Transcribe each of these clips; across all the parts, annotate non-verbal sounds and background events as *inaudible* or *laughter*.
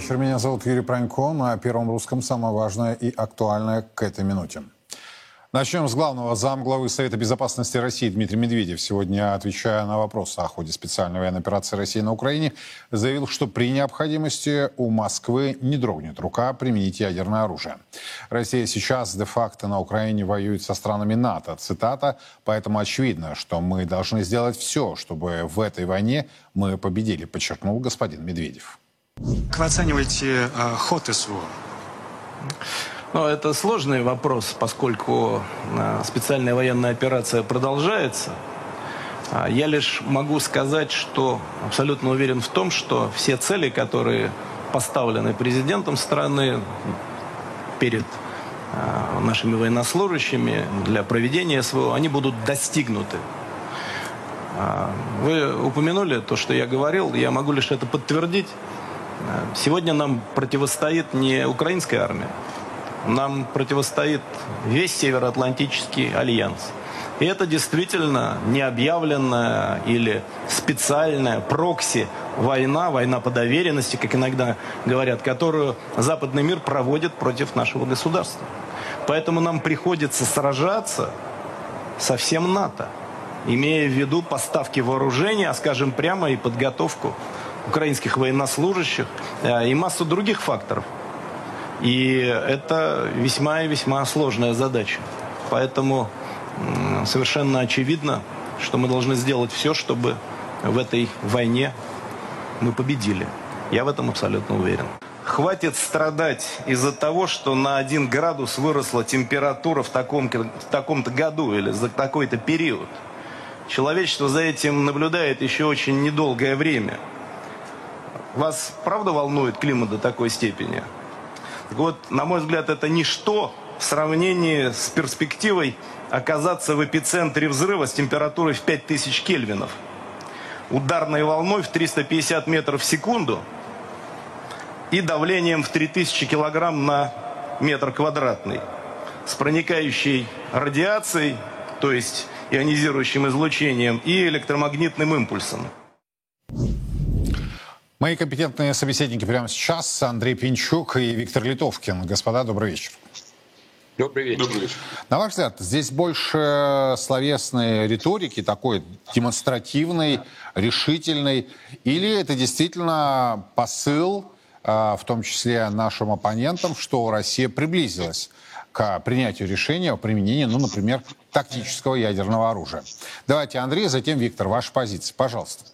вечер. Меня зовут Юрий Пронько. На Первом Русском самое важное и актуальное к этой минуте. Начнем с главного. Замглавы Совета Безопасности России Дмитрий Медведев, сегодня, отвечая на вопросы о ходе специальной военной операции России на Украине, заявил, что при необходимости у Москвы не дрогнет рука применить ядерное оружие. Россия сейчас де-факто на Украине воюет со странами НАТО. Цитата. «Поэтому очевидно, что мы должны сделать все, чтобы в этой войне мы победили», подчеркнул господин Медведев. Как вы оцениваете э, ход СВО? Ну, это сложный вопрос, поскольку э, специальная военная операция продолжается. А я лишь могу сказать, что абсолютно уверен в том, что все цели, которые поставлены президентом страны перед э, нашими военнослужащими для проведения СВО, они будут достигнуты. А, вы упомянули то, что я говорил, я могу лишь это подтвердить. Сегодня нам противостоит не украинская армия, нам противостоит весь Североатлантический альянс. И это действительно необъявленная или специальная прокси война, война по доверенности, как иногда говорят, которую западный мир проводит против нашего государства. Поэтому нам приходится сражаться со всем НАТО, имея в виду поставки вооружения, а скажем прямо и подготовку украинских военнослужащих э, и массу других факторов – и это весьма и весьма сложная задача. Поэтому совершенно очевидно, что мы должны сделать все, чтобы в этой войне мы победили. Я в этом абсолютно уверен. Хватит страдать из-за того, что на один градус выросла температура в таком-то таком году или за такой-то период. Человечество за этим наблюдает еще очень недолгое время. Вас правда волнует климат до такой степени? Вот, на мой взгляд, это ничто в сравнении с перспективой оказаться в эпицентре взрыва с температурой в 5000 кельвинов, ударной волной в 350 метров в секунду и давлением в 3000 килограмм на метр квадратный, с проникающей радиацией, то есть ионизирующим излучением и электромагнитным импульсом. Мои компетентные собеседники прямо сейчас Андрей Пинчук и Виктор Литовкин. Господа, добрый вечер. Добрый вечер. Добрый вечер. На ваш взгляд, здесь больше словесной риторики, такой демонстративной, решительной, или это действительно посыл, а, в том числе нашим оппонентам, что Россия приблизилась к принятию решения о применении, ну, например, тактического ядерного оружия. Давайте, Андрей, затем Виктор, ваша позиция, пожалуйста.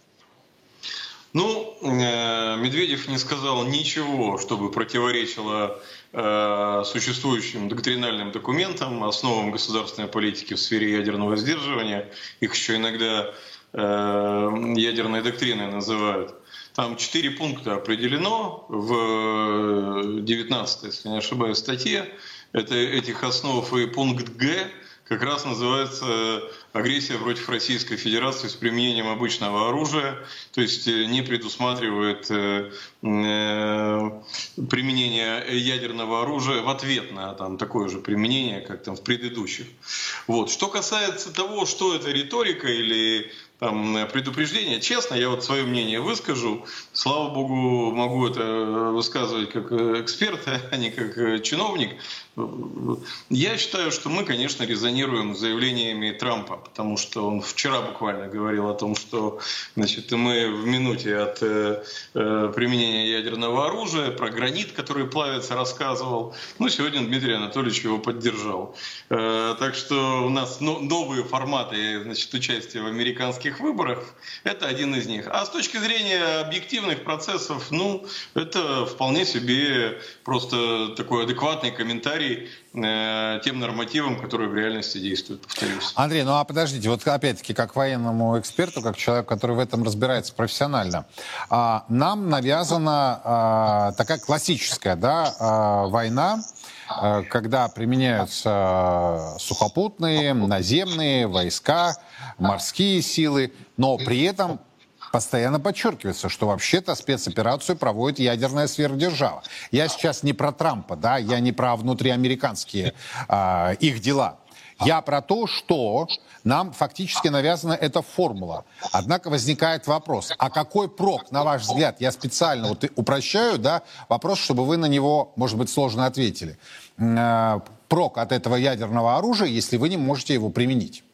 Ну, э, Медведев не сказал ничего, чтобы противоречило э, существующим доктринальным документам, основам государственной политики в сфере ядерного сдерживания. Их еще иногда э, ядерной доктриной называют. Там четыре пункта определено в 19, если не ошибаюсь, статье. Это этих основ и пункт Г как раз называется агрессия против Российской Федерации с применением обычного оружия, то есть э, не предусматривает э, э, применение ядерного оружия в ответ на там, такое же применение, как там в предыдущих. Вот. Что касается того, что это риторика или там, предупреждение. Честно, я вот свое мнение выскажу. Слава богу, могу это высказывать как эксперт, *laughs* а не как чиновник. Я считаю, что мы, конечно, резонируем с заявлениями Трампа, потому что он вчера буквально говорил о том, что значит, мы в минуте от э, э применения ядерного оружия, про гранит, который плавится, рассказывал. Ну, сегодня Дмитрий Анатольевич его поддержал. Э, так что у нас но, новые форматы значит, участия в американских выборах, это один из них. А с точки зрения объективных процессов, ну, это вполне себе просто такой адекватный комментарий комментарий э, тем нормативам, которые в реальности действуют, повторюсь. Андрей, ну а подождите, вот опять-таки, как военному эксперту, как человек, который в этом разбирается профессионально, а, нам навязана а, такая классическая да, а, война, а, когда применяются сухопутные, наземные войска, морские силы, но при этом постоянно подчеркивается, что вообще-то спецоперацию проводит ядерная сверхдержава. Я сейчас не про Трампа, да, я не про внутриамериканские э, их дела. Я про то, что нам фактически навязана эта формула. Однако возникает вопрос, а какой прок, на ваш взгляд? Я специально вот упрощаю да, вопрос, чтобы вы на него, может быть, сложно ответили. Э, прок от этого ядерного оружия, если вы не можете его применить?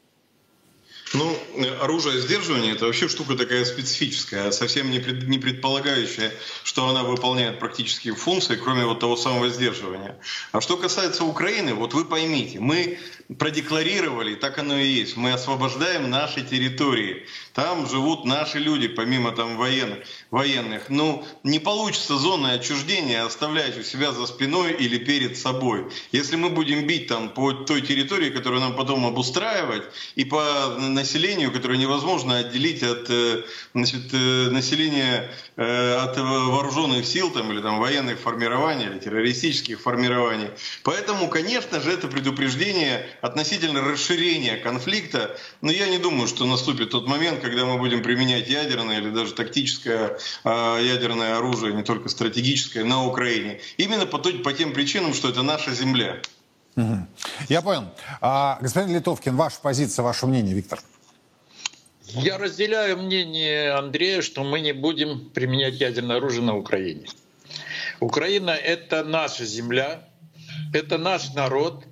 Ну, оружие сдерживания – это вообще штука такая специфическая, совсем не, пред, не предполагающая, что она выполняет практические функции, кроме вот того самого сдерживания. А что касается Украины, вот вы поймите, мы продекларировали, так оно и есть, мы освобождаем наши территории. Там живут наши люди, помимо там военных. военных. Ну, не получится зоны отчуждения оставлять у себя за спиной или перед собой. Если мы будем бить там по той территории, которую нам потом обустраивать, и по населению, которое невозможно отделить от э, значит, э, населения, э, от вооруженных сил там, или там, военных формирований, или террористических формирований. Поэтому, конечно же, это предупреждение относительно расширения конфликта, но я не думаю, что наступит тот момент, когда мы будем применять ядерное или даже тактическое э, ядерное оружие, не только стратегическое, на Украине. Именно по, по тем причинам, что это наша земля. Угу. Я понял. А, господин Литовкин, ваша позиция, ваше мнение, Виктор? Я разделяю мнение Андрея, что мы не будем применять ядерное оружие на Украине. Украина — это наша земля, это наш народ,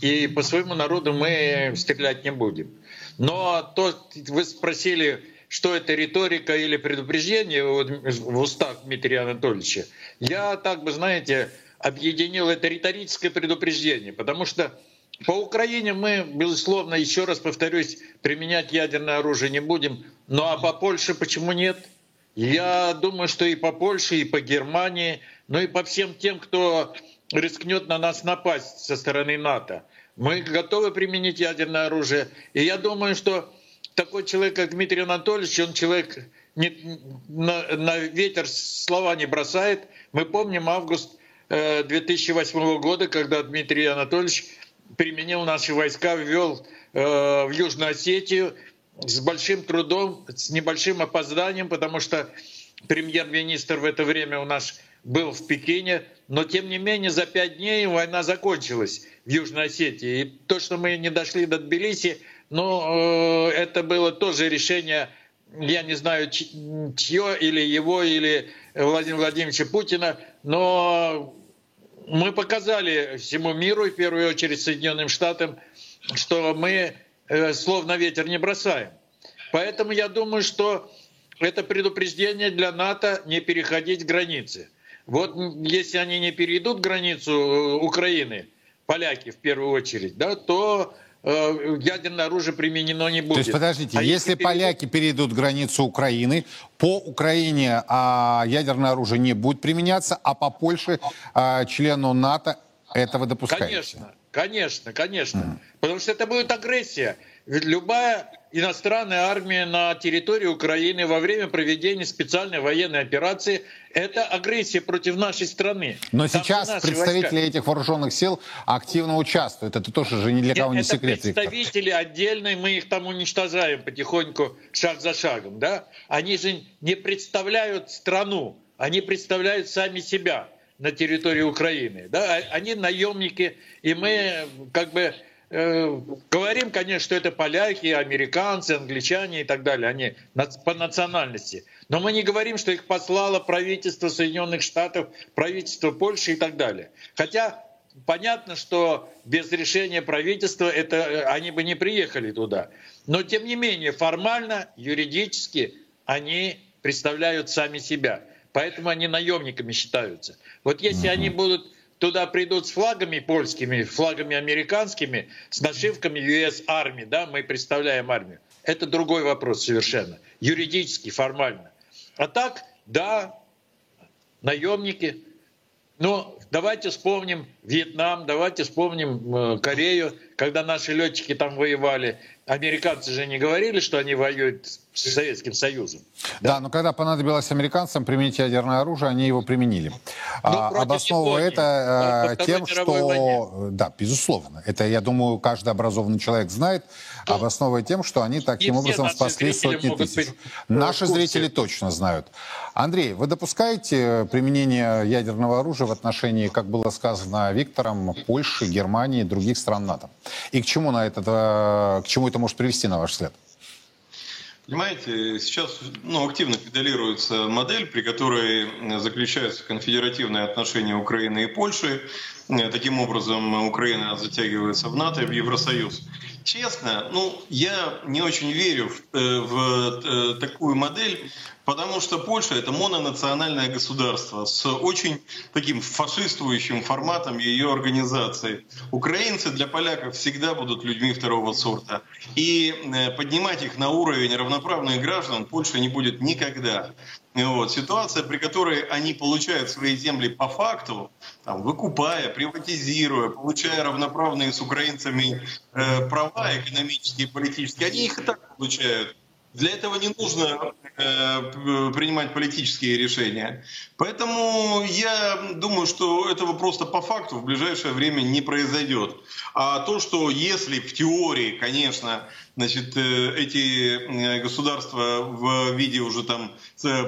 и по своему народу мы стрелять не будем. Но то, вы спросили, что это риторика или предупреждение в устах Дмитрия Анатольевича. Я так бы, знаете, объединил это риторическое предупреждение, потому что по Украине мы, безусловно, еще раз повторюсь, применять ядерное оружие не будем. Ну а по Польше почему нет? Я думаю, что и по Польше, и по Германии, ну и по всем тем, кто рискнет на нас напасть со стороны НАТО. Мы готовы применить ядерное оружие. И я думаю, что такой человек, как Дмитрий Анатольевич, он человек не, на, на ветер слова не бросает. Мы помним август 2008 э, года, когда Дмитрий Анатольевич применил наши войска, ввел э, в Южную Осетию с большим трудом, с небольшим опозданием, потому что премьер-министр в это время у нас был в Пекине, но тем не менее за пять дней война закончилась в Южной Осетии. И то, что мы не дошли до Тбилиси, ну, э, это было тоже решение, я не знаю, чье, или его, или Владимира Владимировича Путина, но мы показали всему миру, и в первую очередь Соединенным Штатам, что мы э, словно ветер не бросаем. Поэтому я думаю, что это предупреждение для НАТО не переходить границы. Вот если они не перейдут границу э, Украины, поляки в первую очередь, да, то э, ядерное оружие применено не будет. То есть, подождите, а если, если поляки перейдут границу Украины, по Украине а, ядерное оружие не будет применяться, а по Польше, а, члену НАТО, это вы допускаете? Конечно, конечно, конечно. Mm. Потому что это будет агрессия. Ведь любая иностранная армия на территории Украины во время проведения специальной военной операции – это агрессия против нашей страны. Но Там сейчас представители войска. этих вооруженных сил активно участвуют. Это тоже же ни для кого Нет, не секрет. Это представители Виктор. отдельные, мы их там уничтожаем потихоньку, шаг за шагом. Да? Они же не представляют страну, они представляют сами себя на территории Украины. Да? А, они наемники, и мы как бы Э, говорим, конечно, что это поляки, американцы, англичане и так далее, они по национальности. Но мы не говорим, что их послало правительство Соединенных Штатов, правительство Польши и так далее. Хотя понятно, что без решения правительства это, э, они бы не приехали туда. Но тем не менее, формально, юридически они представляют сами себя. Поэтому они наемниками считаются. Вот если они будут туда придут с флагами польскими, флагами американскими, с нашивками US Army, да, мы представляем армию. Это другой вопрос совершенно, юридически, формально. А так, да, наемники. Но давайте вспомним Вьетнам, давайте вспомним э, Корею, когда наши летчики там воевали. Американцы же не говорили, что они воюют с Советским Союзом. Да, да но когда понадобилось американцам применить ядерное оружие, они его применили. А, обосновывая это э, тем, что... Войне. Да, безусловно. Это, я думаю, каждый образованный человек знает, ну, обосновывая тем, что они таким образом спасли сотни тысяч. Быть Наши зрители точно знают. Андрей, вы допускаете применение ядерного оружия в отношении отношении, как было сказано Виктором, Польши, Германии и других стран НАТО? И к чему, на это, к чему это может привести, на ваш взгляд? Понимаете, сейчас ну, активно педалируется модель, при которой заключаются конфедеративные отношения Украины и Польши. Таким образом, Украина затягивается в НАТО и в Евросоюз. Честно, ну, я не очень верю в, э, в э, такую модель, потому что Польша это мононациональное государство с очень таким фашистующим форматом ее организации. Украинцы для поляков всегда будут людьми второго сорта. И э, поднимать их на уровень равноправных граждан Польша не будет никогда. Вот. Ситуация, при которой они получают свои земли по факту, там, выкупая, приватизируя, получая равноправные с украинцами э, права экономические и политические, они их и так получают. Для этого не нужно э, принимать политические решения. Поэтому я думаю, что этого просто по факту в ближайшее время не произойдет. А то, что если в теории, конечно, значит, э, эти э, государства в виде уже там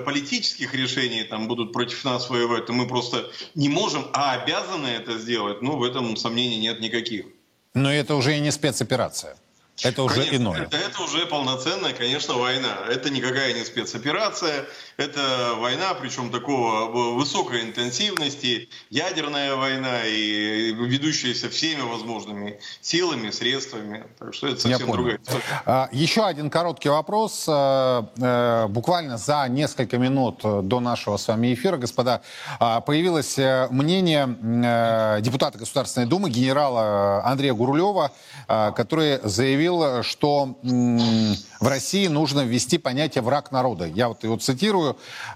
политических решений там будут против нас воевать, то мы просто не можем, а обязаны это сделать, ну, в этом сомнений нет никаких. Но это уже и не спецоперация. Это уже конечно, иное. Это, это уже полноценная, конечно, война. Это никакая не спецоперация. Это война, причем такого высокой интенсивности, ядерная война и ведущаяся всеми возможными силами, средствами. Так что это совсем другая история. А, еще один короткий вопрос. А, э, буквально за несколько минут до нашего с вами эфира, господа, а, появилось э, мнение э, депутата Государственной Думы, генерала Андрея Гурлева, который заявил, что в России нужно ввести понятие «враг народа». Я вот его цитирую.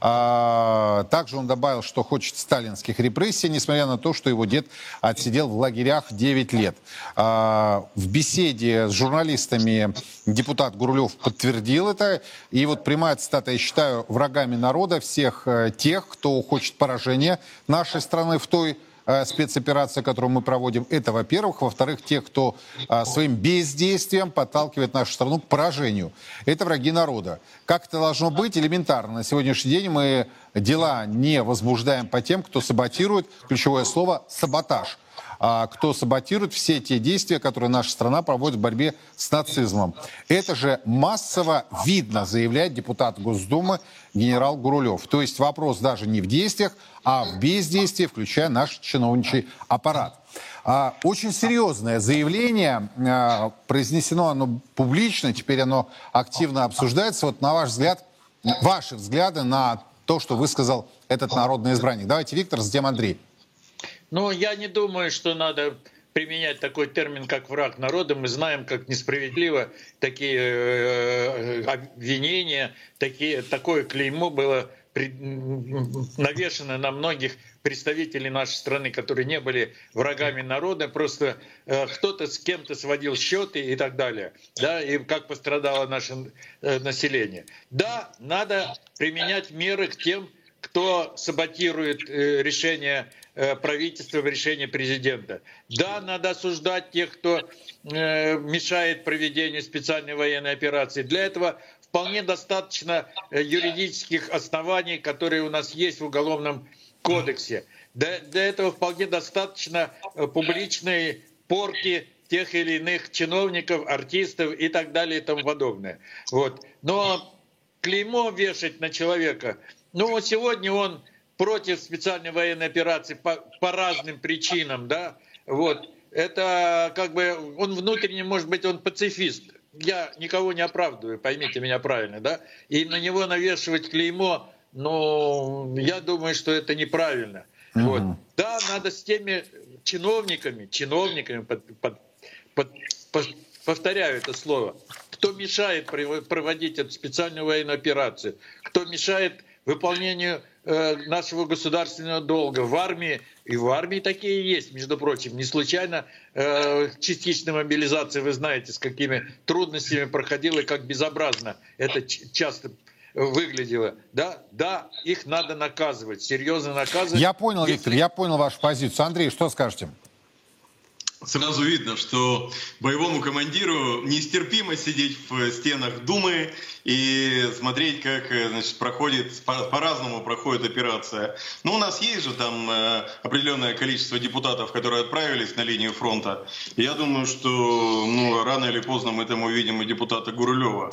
А, также он добавил, что хочет сталинских репрессий, несмотря на то, что его дед отсидел в лагерях 9 лет. А, в беседе с журналистами депутат Гурлев подтвердил это. И вот прямая цитата, я считаю, врагами народа всех э, тех, кто хочет поражения нашей страны в той спецоперация, которую мы проводим, это, во-первых. Во-вторых, тех, кто э, своим бездействием подталкивает нашу страну к поражению. Это враги народа. Как это должно быть? Элементарно. На сегодняшний день мы дела не возбуждаем по тем, кто саботирует, ключевое слово, саботаж а, кто саботирует все те действия, которые наша страна проводит в борьбе с нацизмом. Это же массово видно, заявляет депутат Госдумы генерал Гурулев. То есть вопрос даже не в действиях, а в бездействии, включая наш чиновничий аппарат. А, очень серьезное заявление, а, произнесено оно публично, теперь оно активно обсуждается. Вот на ваш взгляд, ваши взгляды на то, что высказал этот народный избранник. Давайте, Виктор, затем Андрей. Ну, я не думаю, что надо применять такой термин, как враг народа. Мы знаем, как несправедливо такие э, обвинения, такие, такое клеймо было навешено на многих представителей нашей страны, которые не были врагами народа, просто э, кто-то с кем-то сводил счеты и так далее, да, и как пострадало наше э, население. Да, надо применять меры к тем, кто саботирует э, решение правительства в решении президента. Да, надо осуждать тех, кто э, мешает проведению специальной военной операции. Для этого вполне достаточно э, юридических оснований, которые у нас есть в Уголовном кодексе. Для этого вполне достаточно публичной порки тех или иных чиновников, артистов и так далее и тому подобное. Вот. Но клеймо вешать на человека, ну, сегодня он против специальной военной операции по, по разным причинам, да, вот, это как бы, он внутренне, может быть, он пацифист, я никого не оправдываю, поймите меня правильно, да, и на него навешивать клеймо, но я думаю, что это неправильно. Угу. Вот. Да, надо с теми чиновниками, чиновниками, под, под, под, под, повторяю это слово, кто мешает проводить эту специальную военную операцию, кто мешает выполнению Э, нашего государственного долга в армии. И в армии такие есть, между прочим. Не случайно э, частичная мобилизация, вы знаете, с какими трудностями проходила и как безобразно это часто выглядело. Да, да, их надо наказывать, серьезно наказывать. Я понял, Виктор, я понял вашу позицию. Андрей, что скажете? Сразу видно, что боевому командиру нестерпимо сидеть в стенах Думы и смотреть, как э, значит, проходит, по-разному проходит операция. Ну, у нас есть же там э, определенное количество депутатов, которые отправились на линию фронта. Я думаю, что ну, рано или поздно мы там увидим и депутата Гурулева.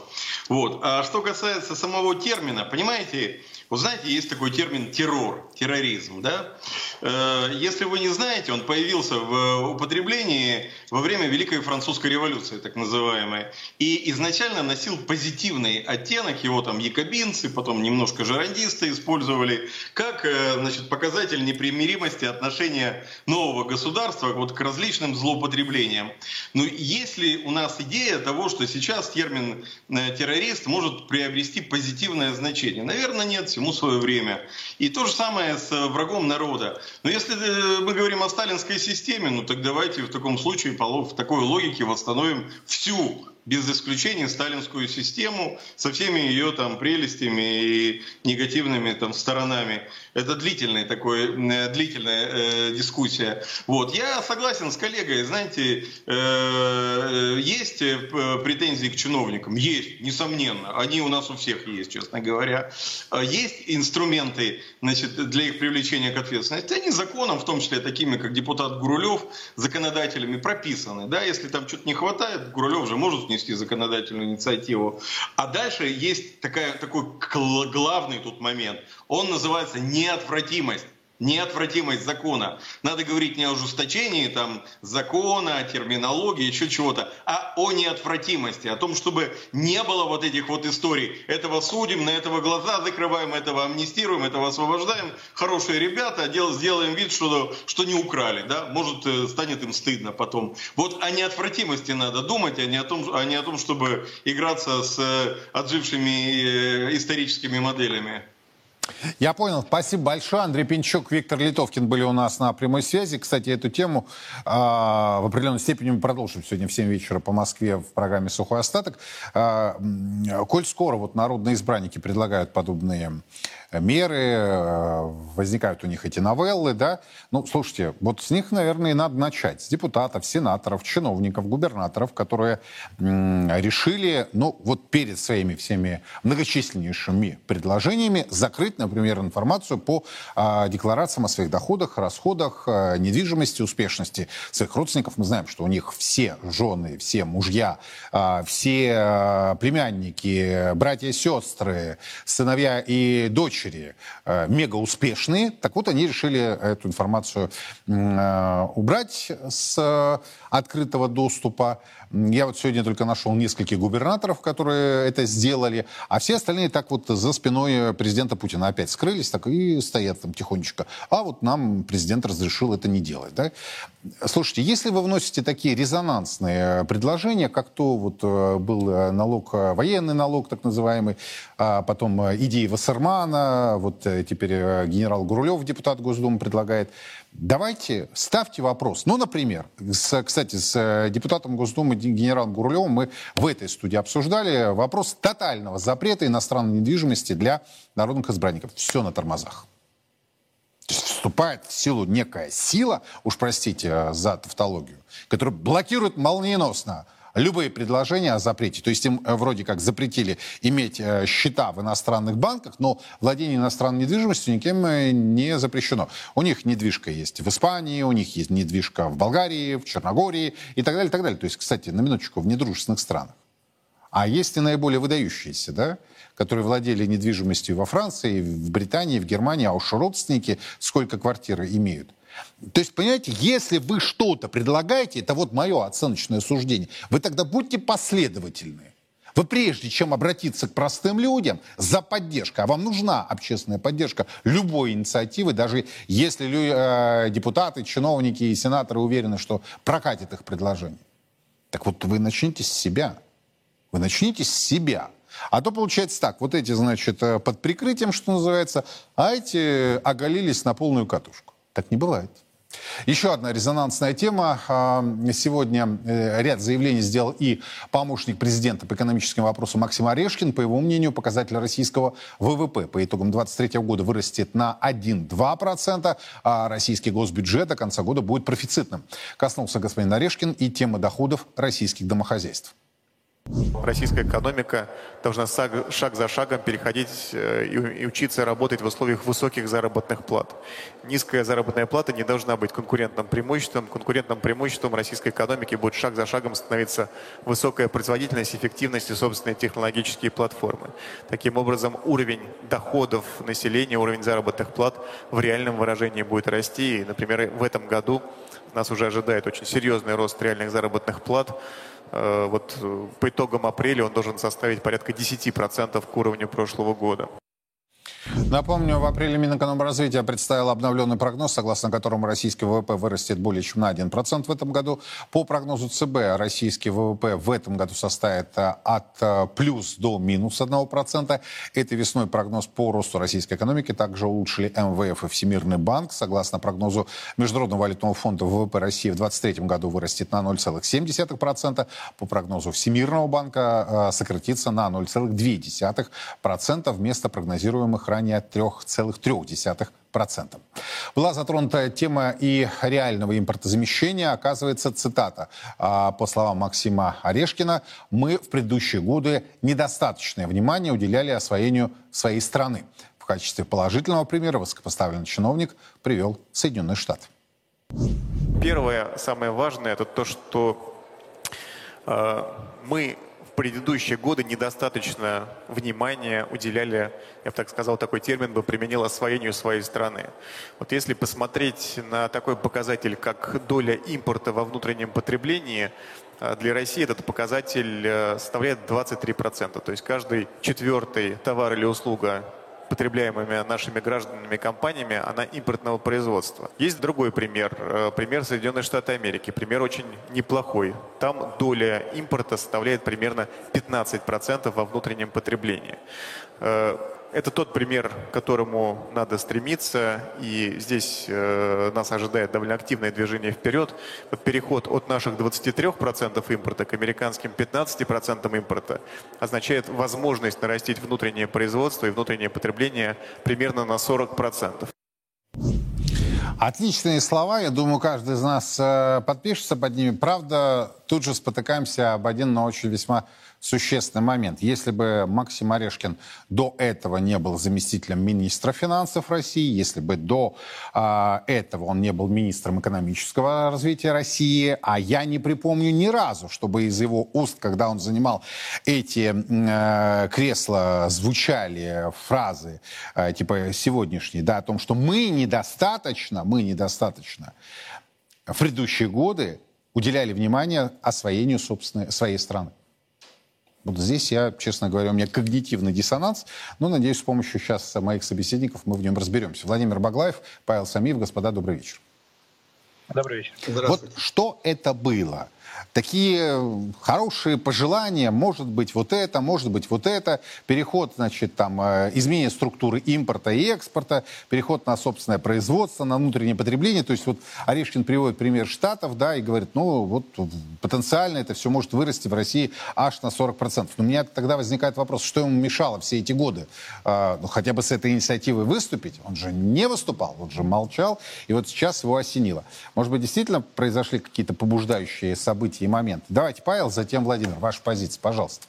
Вот. А что касается самого термина, понимаете, вы знаете, есть такой термин террор, терроризм, да? Э, если вы не знаете, он появился в употреблении во время Великой Французской революции, так называемой. И изначально носил позитивный оттенок, его там якобинцы, потом немножко жерандисты использовали, как э, значит, показатель непримиримости отношения нового государства вот к различным злоупотреблениям. Но есть ли у нас идея того, что сейчас термин э, террорист может приобрести позитивное значение? Наверное, нет, всему свое время. И то же самое с врагом народа. Но если э, мы говорим о сталинской системе, ну так давайте в таком случае в такой логике восстановим всю без исключения сталинскую систему со всеми ее там прелестями и негативными там сторонами. Это длительная такой, э, длительная э, дискуссия. Вот. Я согласен с коллегой, знаете, э, есть э, претензии к чиновникам? Есть, несомненно. Они у нас у всех есть, честно говоря. А есть инструменты значит, для их привлечения к ответственности. Они законом, в том числе такими, как депутат Гурулев, законодателями прописаны. Да? Если там что-то не хватает, Гурулев же может внести законодательную инициативу. А дальше есть такая, такой главный тут момент. Он называется неотвратимость неотвратимость закона. Надо говорить не о ужесточении там, закона, терминологии, еще чего-то, а о неотвратимости, о том, чтобы не было вот этих вот историй. Этого судим, на этого глаза закрываем, этого амнистируем, этого освобождаем. Хорошие ребята, дел, сделаем вид, что, что не украли. Да? Может, э, станет им стыдно потом. Вот о неотвратимости надо думать, а не о том, а не о том чтобы играться с э, отжившими э, историческими моделями. Я понял. Спасибо большое. Андрей Пинчук, Виктор Литовкин были у нас на прямой связи. Кстати, эту тему э, в определенной степени мы продолжим сегодня в 7 вечера по Москве в программе «Сухой остаток». Э, коль скоро вот народные избранники предлагают подобные меры, э, возникают у них эти новеллы, да. Ну, слушайте, вот с них, наверное, и надо начать. С депутатов, сенаторов, чиновников, губернаторов, которые решили, ну, вот перед своими всеми многочисленнейшими предложениями закрыть, например, информацию по а, декларациям о своих доходах, расходах, а, недвижимости, успешности своих родственников. Мы знаем, что у них все жены, все мужья, а, все племянники, братья, сестры, сыновья и дочери дочери э, мега успешные. Так вот, они решили эту информацию э, убрать с открытого доступа. Я вот сегодня только нашел нескольких губернаторов, которые это сделали, а все остальные так вот за спиной президента Путина опять скрылись так и стоят там тихонечко. А вот нам президент разрешил это не делать. Да? Слушайте, если вы вносите такие резонансные предложения, как то вот э, был налог, военный налог так называемый, а потом идеи Вассермана, вот э, теперь э, генерал Гурулев, депутат Госдумы, предлагает, Давайте ставьте вопрос. Ну, например, с, кстати, с э, депутатом Госдумы генералом Гурулевым мы в этой студии обсуждали вопрос тотального запрета иностранной недвижимости для народных избранников. Все на тормозах. То есть вступает в силу некая сила, уж простите э, за тавтологию, которая блокирует молниеносно любые предложения о запрете. То есть им э, вроде как запретили иметь э, счета в иностранных банках, но владение иностранной недвижимостью никем э, не запрещено. У них недвижка есть в Испании, у них есть недвижка в Болгарии, в Черногории и так далее, и так далее. То есть, кстати, на минуточку, в недружественных странах. А есть и наиболее выдающиеся, да, которые владели недвижимостью во Франции, в Британии, в Германии, а уж родственники сколько квартиры имеют. То есть, понимаете, если вы что-то предлагаете, это вот мое оценочное суждение, вы тогда будьте последовательны. Вы прежде чем обратиться к простым людям за поддержкой, а вам нужна общественная поддержка любой инициативы, даже если э, депутаты, чиновники и сенаторы уверены, что прокатит их предложение. Так вот вы начните с себя. Вы начните с себя. А то получается так, вот эти, значит, э, под прикрытием, что называется, а эти оголились на полную катушку. Так не бывает. Еще одна резонансная тема. А, сегодня э, ряд заявлений сделал и помощник президента по экономическим вопросам Максим Орешкин. По его мнению, показатель российского ВВП по итогам 2023 года вырастет на 1-2%, а российский госбюджет до конца года будет профицитным. Коснулся господин Орешкин и темы доходов российских домохозяйств. Российская экономика должна шаг за шагом переходить э, и учиться работать в условиях высоких заработных плат. Низкая заработная плата не должна быть конкурентным преимуществом. Конкурентным преимуществом российской экономики будет шаг за шагом становиться высокая производительность, эффективность и собственные технологические платформы. Таким образом, уровень доходов населения, уровень заработных плат в реальном выражении будет расти. И, например, в этом году нас уже ожидает очень серьезный рост реальных заработных плат. Э, вот э, по итогам апреля он должен составить порядка 10% к уровню прошлого года. Напомню, в апреле Минэкономразвития представил обновленный прогноз, согласно которому российский ВВП вырастет более чем на 1% в этом году. По прогнозу ЦБ, российский ВВП в этом году составит э, от э, плюс до минус 1%. Этой весной прогноз по росту российской экономики также улучшили МВФ и Всемирный банк. Согласно прогнозу Международного валютного фонда, ВВП России в 2023 году вырастет на 0,7%. По прогнозу Всемирного банка э, сократится на 0,2% вместо прогнозируемых ранее ранее 3,3%. Была затронута тема и реального импортозамещения. Оказывается, цитата, а, по словам Максима Орешкина, мы в предыдущие годы недостаточное внимание уделяли освоению своей страны. В качестве положительного примера высокопоставленный чиновник привел Соединенные Штаты. Первое, самое важное, это то, что э, мы предыдущие годы недостаточно внимания уделяли, я бы так сказал, такой термин бы применил освоению своей страны. Вот если посмотреть на такой показатель, как доля импорта во внутреннем потреблении, э, для России этот показатель э, составляет 23%. То есть каждый четвертый товар или услуга потребляемыми нашими гражданами компаниями, она импортного производства. Есть другой пример, э, пример Соединенных Штатов Америки. Пример очень неплохой. Там доля импорта составляет примерно 15% во внутреннем потреблении. Это тот пример, к которому надо стремиться, и здесь э, нас ожидает довольно активное движение вперед. Вот переход от наших 23% импорта к американским 15% импорта означает возможность нарастить внутреннее производство и внутреннее потребление примерно на 40%. Отличные слова. Я думаю, каждый из нас э, подпишется под ними. Правда, тут же спотыкаемся об один, но очень весьма существенный момент. Если бы Максим Орешкин до этого не был заместителем министра финансов России, если бы до э, этого он не был министром экономического развития России, а я не припомню ни разу, чтобы из его уст, когда он занимал эти э, кресла, звучали фразы э, типа сегодняшние, да, о том, что мы недостаточно, мы недостаточно в предыдущие годы уделяли внимание освоению собственной своей страны. Вот здесь я, честно говоря, у меня когнитивный диссонанс, но, надеюсь, с помощью сейчас моих собеседников мы в нем разберемся. Владимир Баглаев, Павел Самиев, господа, добрый вечер. Добрый вечер. Вот что это было? Такие хорошие пожелания, может быть вот это, может быть вот это, переход, значит, там, э, изменение структуры импорта и экспорта, переход на собственное производство, на внутреннее потребление. То есть вот Орешкин приводит пример Штатов, да, и говорит, ну вот потенциально это все может вырасти в России аж на 40%. Но у меня тогда возникает вопрос, что ему мешало все эти годы, э, ну хотя бы с этой инициативой выступить? Он же не выступал, он же молчал, и вот сейчас его осенило. Может быть, действительно произошли какие-то побуждающие события события моменты. Давайте, Павел, затем Владимир, ваша позиция, пожалуйста.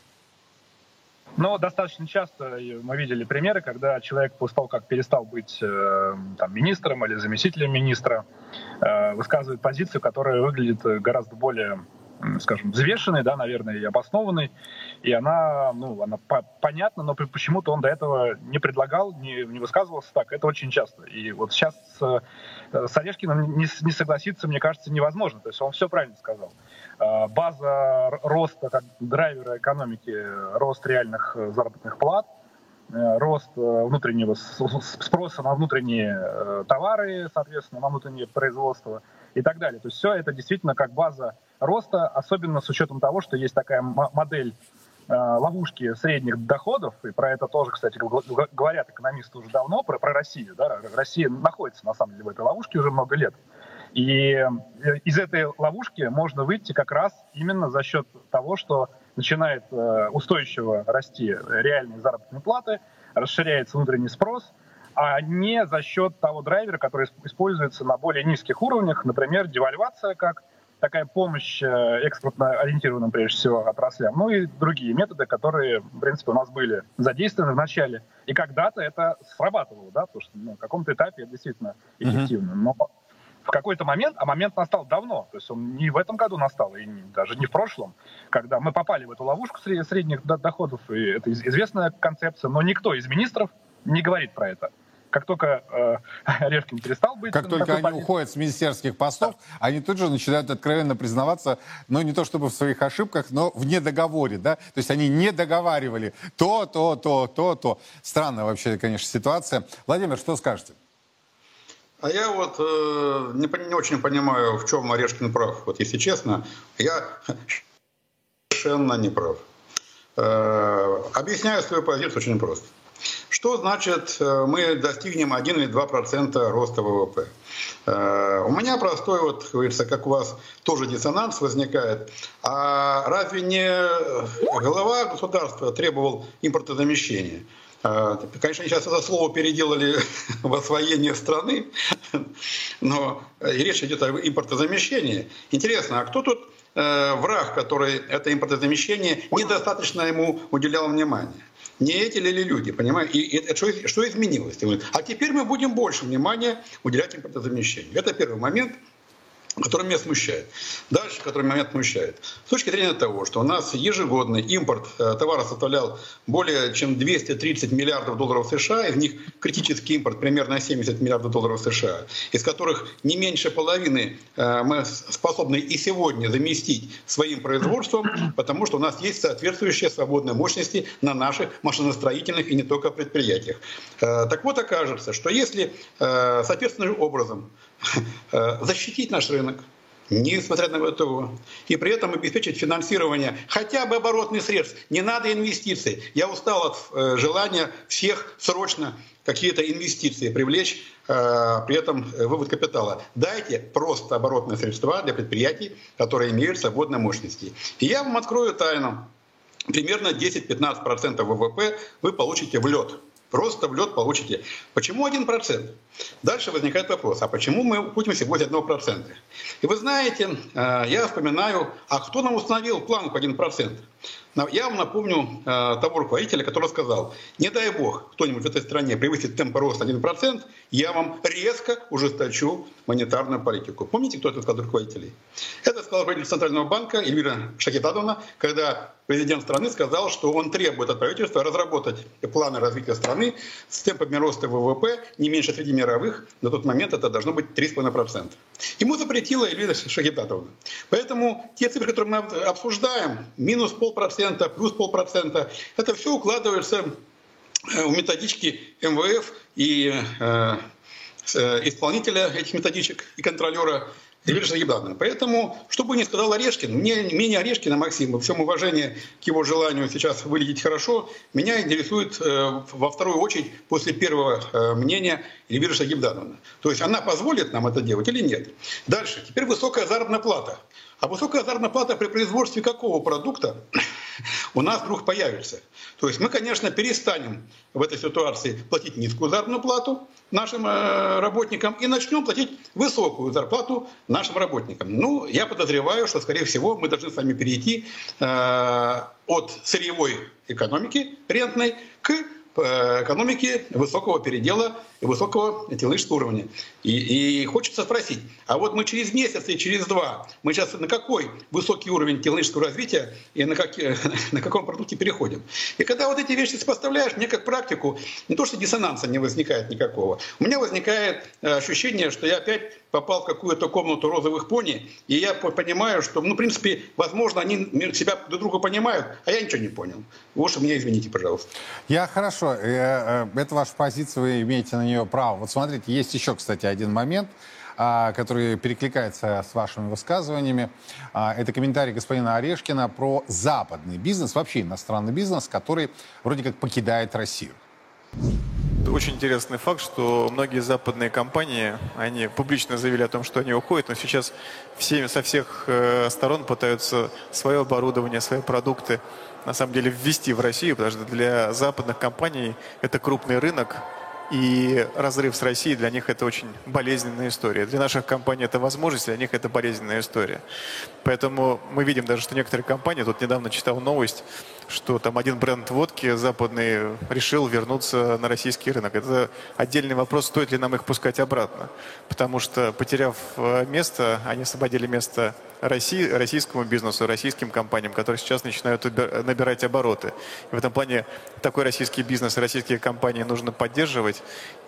Ну, достаточно часто мы видели примеры, когда человек после того, как перестал быть э, там, министром или заместителем министра, э, высказывает позицию, которая выглядит гораздо более скажем, взвешенной, да, наверное, и обоснованной, и она, ну, она по понятна, но почему-то он до этого не предлагал, не, не высказывался так, это очень часто. И вот сейчас с, с Орешкиным не, не согласиться, мне кажется, невозможно, то есть он все правильно сказал. А, база роста как драйвера экономики, рост реальных заработных плат, э, рост э, внутреннего спроса на внутренние э, товары, соответственно, на внутреннее производство и так далее. То есть все это действительно как база роста, особенно с учетом того, что есть такая модель э, ловушки средних доходов, и про это тоже, кстати, говорят экономисты уже давно, про, про Россию. Да? Россия находится, на самом деле, в этой ловушке уже много лет. И э, из этой ловушки можно выйти как раз именно за счет того, что начинает э, устойчиво расти реальные заработные платы, расширяется внутренний спрос, а не за счет того драйвера, который используется на более низких уровнях, например, девальвация как такая помощь э, экспортно ориентированным, прежде всего, отраслям, ну и другие методы, которые, в принципе, у нас были задействованы в начале. И когда-то это срабатывало, да, потому что ну, на каком-то этапе это действительно эффективно. Но в какой-то момент, а момент настал давно, то есть он не в этом году настал, и даже не в прошлом, когда мы попали в эту ловушку средних доходов, и это известная концепция, но никто из министров не говорит про это. Как только э, *laughs* Орешкин перестал быть... Как только они позиции, уходят с министерских постов, да. они тут же начинают откровенно признаваться, ну, не то чтобы в своих ошибках, но в недоговоре, да? То есть они не договаривали то, то, то, то, то. Странная вообще, конечно, ситуация. Владимир, что скажете? А я вот э, не, не очень понимаю, в чем Орешкин прав. Вот если честно, я совершенно не прав. Э, объясняю свою позицию очень просто. Что значит э, мы достигнем 1 или 2 процента роста ВВП? Э, у меня простой, вот, говорится, как у вас тоже диссонанс возникает. А разве не глава государства требовал импортозамещения? А, конечно, сейчас это слово переделали *laughs* в освоение страны, но и речь идет о импортозамещении. Интересно, а кто тут э, враг, который это импортозамещение недостаточно ему уделял внимания? Не эти ли люди, понимаете? И, и что, что изменилось? А теперь мы будем больше внимания уделять импортозамещению. Это первый момент который меня смущает. Дальше, который меня смущает. С точки зрения того, что у нас ежегодный импорт э, товара составлял более чем 230 миллиардов долларов США, из них критический импорт примерно 70 миллиардов долларов США, из которых не меньше половины э, мы способны и сегодня заместить своим производством, потому что у нас есть соответствующие свободные мощности на наших машиностроительных и не только предприятиях. Э, так вот, окажется, что если соответственным образом защитить наш рынок, несмотря на ВТО, и при этом обеспечить финансирование хотя бы оборотных средств. Не надо инвестиций. Я устал от э, желания всех срочно какие-то инвестиции привлечь, э, при этом э, вывод капитала. Дайте просто оборотные средства для предприятий, которые имеют свободные мощности. И я вам открою тайну. Примерно 10-15% ВВП вы получите в лед. Просто в лед получите. Почему 1%? Дальше возникает вопрос, а почему мы всего с 1%? И вы знаете, э, я вспоминаю, а кто нам установил планку 1%? Я вам напомню э, того руководителя, который сказал, не дай бог кто-нибудь в этой стране превысит темп роста 1%, я вам резко ужесточу монетарную политику. Помните, кто это сказал руководителей? Это сказал руководитель Центрального банка Эльвира Шахитадовна, когда президент страны сказал, что он требует от правительства разработать планы развития страны с темпами роста ВВП не меньше среди мировых. На тот момент это должно быть 3,5%. Ему запретила Эльвира Шахитадовна. Поэтому те цифры, которые мы обсуждаем, минус полпроцента, плюс полпроцента, это все укладывается э, в методички МВФ и э, э, исполнителя этих методичек и контролера Юрия Ебдана. Поэтому, что бы ни сказал Орешкин, мне менее Орешкина, Максим, во всем уважении к его желанию сейчас выглядеть хорошо, меня интересует э, во вторую очередь после первого э, мнения Эльвиры Шагибдановны. То есть она позволит нам это делать или нет? Дальше. Теперь высокая заработная плата. А высокая заработная плата при производстве какого продукта *clears throat* у нас вдруг появится? То есть мы, конечно, перестанем в этой ситуации платить низкую заработную плату нашим э, работникам и начнем платить высокую зарплату нашим работникам. Ну, я подозреваю, что, скорее всего, мы должны с вами перейти э, от сырьевой экономики рентной к экономики высокого передела и высокого технологического уровня. И, и хочется спросить, а вот мы через месяц и через два, мы сейчас на какой высокий уровень технологического развития и на, как, *laughs* на каком продукте переходим? И когда вот эти вещи сопоставляешь, мне как практику, не то что диссонанса не возникает никакого, у меня возникает э, ощущение, что я опять попал в какую-то комнату розовых пони, и я понимаю, что, ну, в принципе, возможно, они себя друг друга понимают, а я ничего не понял. Уж меня извините, пожалуйста. Я хорошо. Э, э, это ваша позиция, вы имеете на нее право. Вот смотрите, есть еще, кстати, один момент а, который перекликается с вашими высказываниями. А, это комментарий господина Орешкина про западный бизнес, вообще иностранный бизнес, который вроде как покидает Россию. Очень интересный факт, что многие западные компании, они публично заявили о том, что они уходят, но сейчас все, со всех э, сторон пытаются свое оборудование, свои продукты на самом деле ввести в Россию, потому что для западных компаний это крупный рынок, и разрыв с Россией для них это очень болезненная история. Для наших компаний это возможность, для них это болезненная история. Поэтому мы видим даже, что некоторые компании, тут недавно читал новость, что там один бренд водки западный решил вернуться на российский рынок. Это отдельный вопрос, стоит ли нам их пускать обратно. Потому что, потеряв э, место, они освободили место России, российскому бизнесу, российским компаниям, которые сейчас начинают набирать обороты. И в этом плане такой российский бизнес, российские компании нужно поддерживать.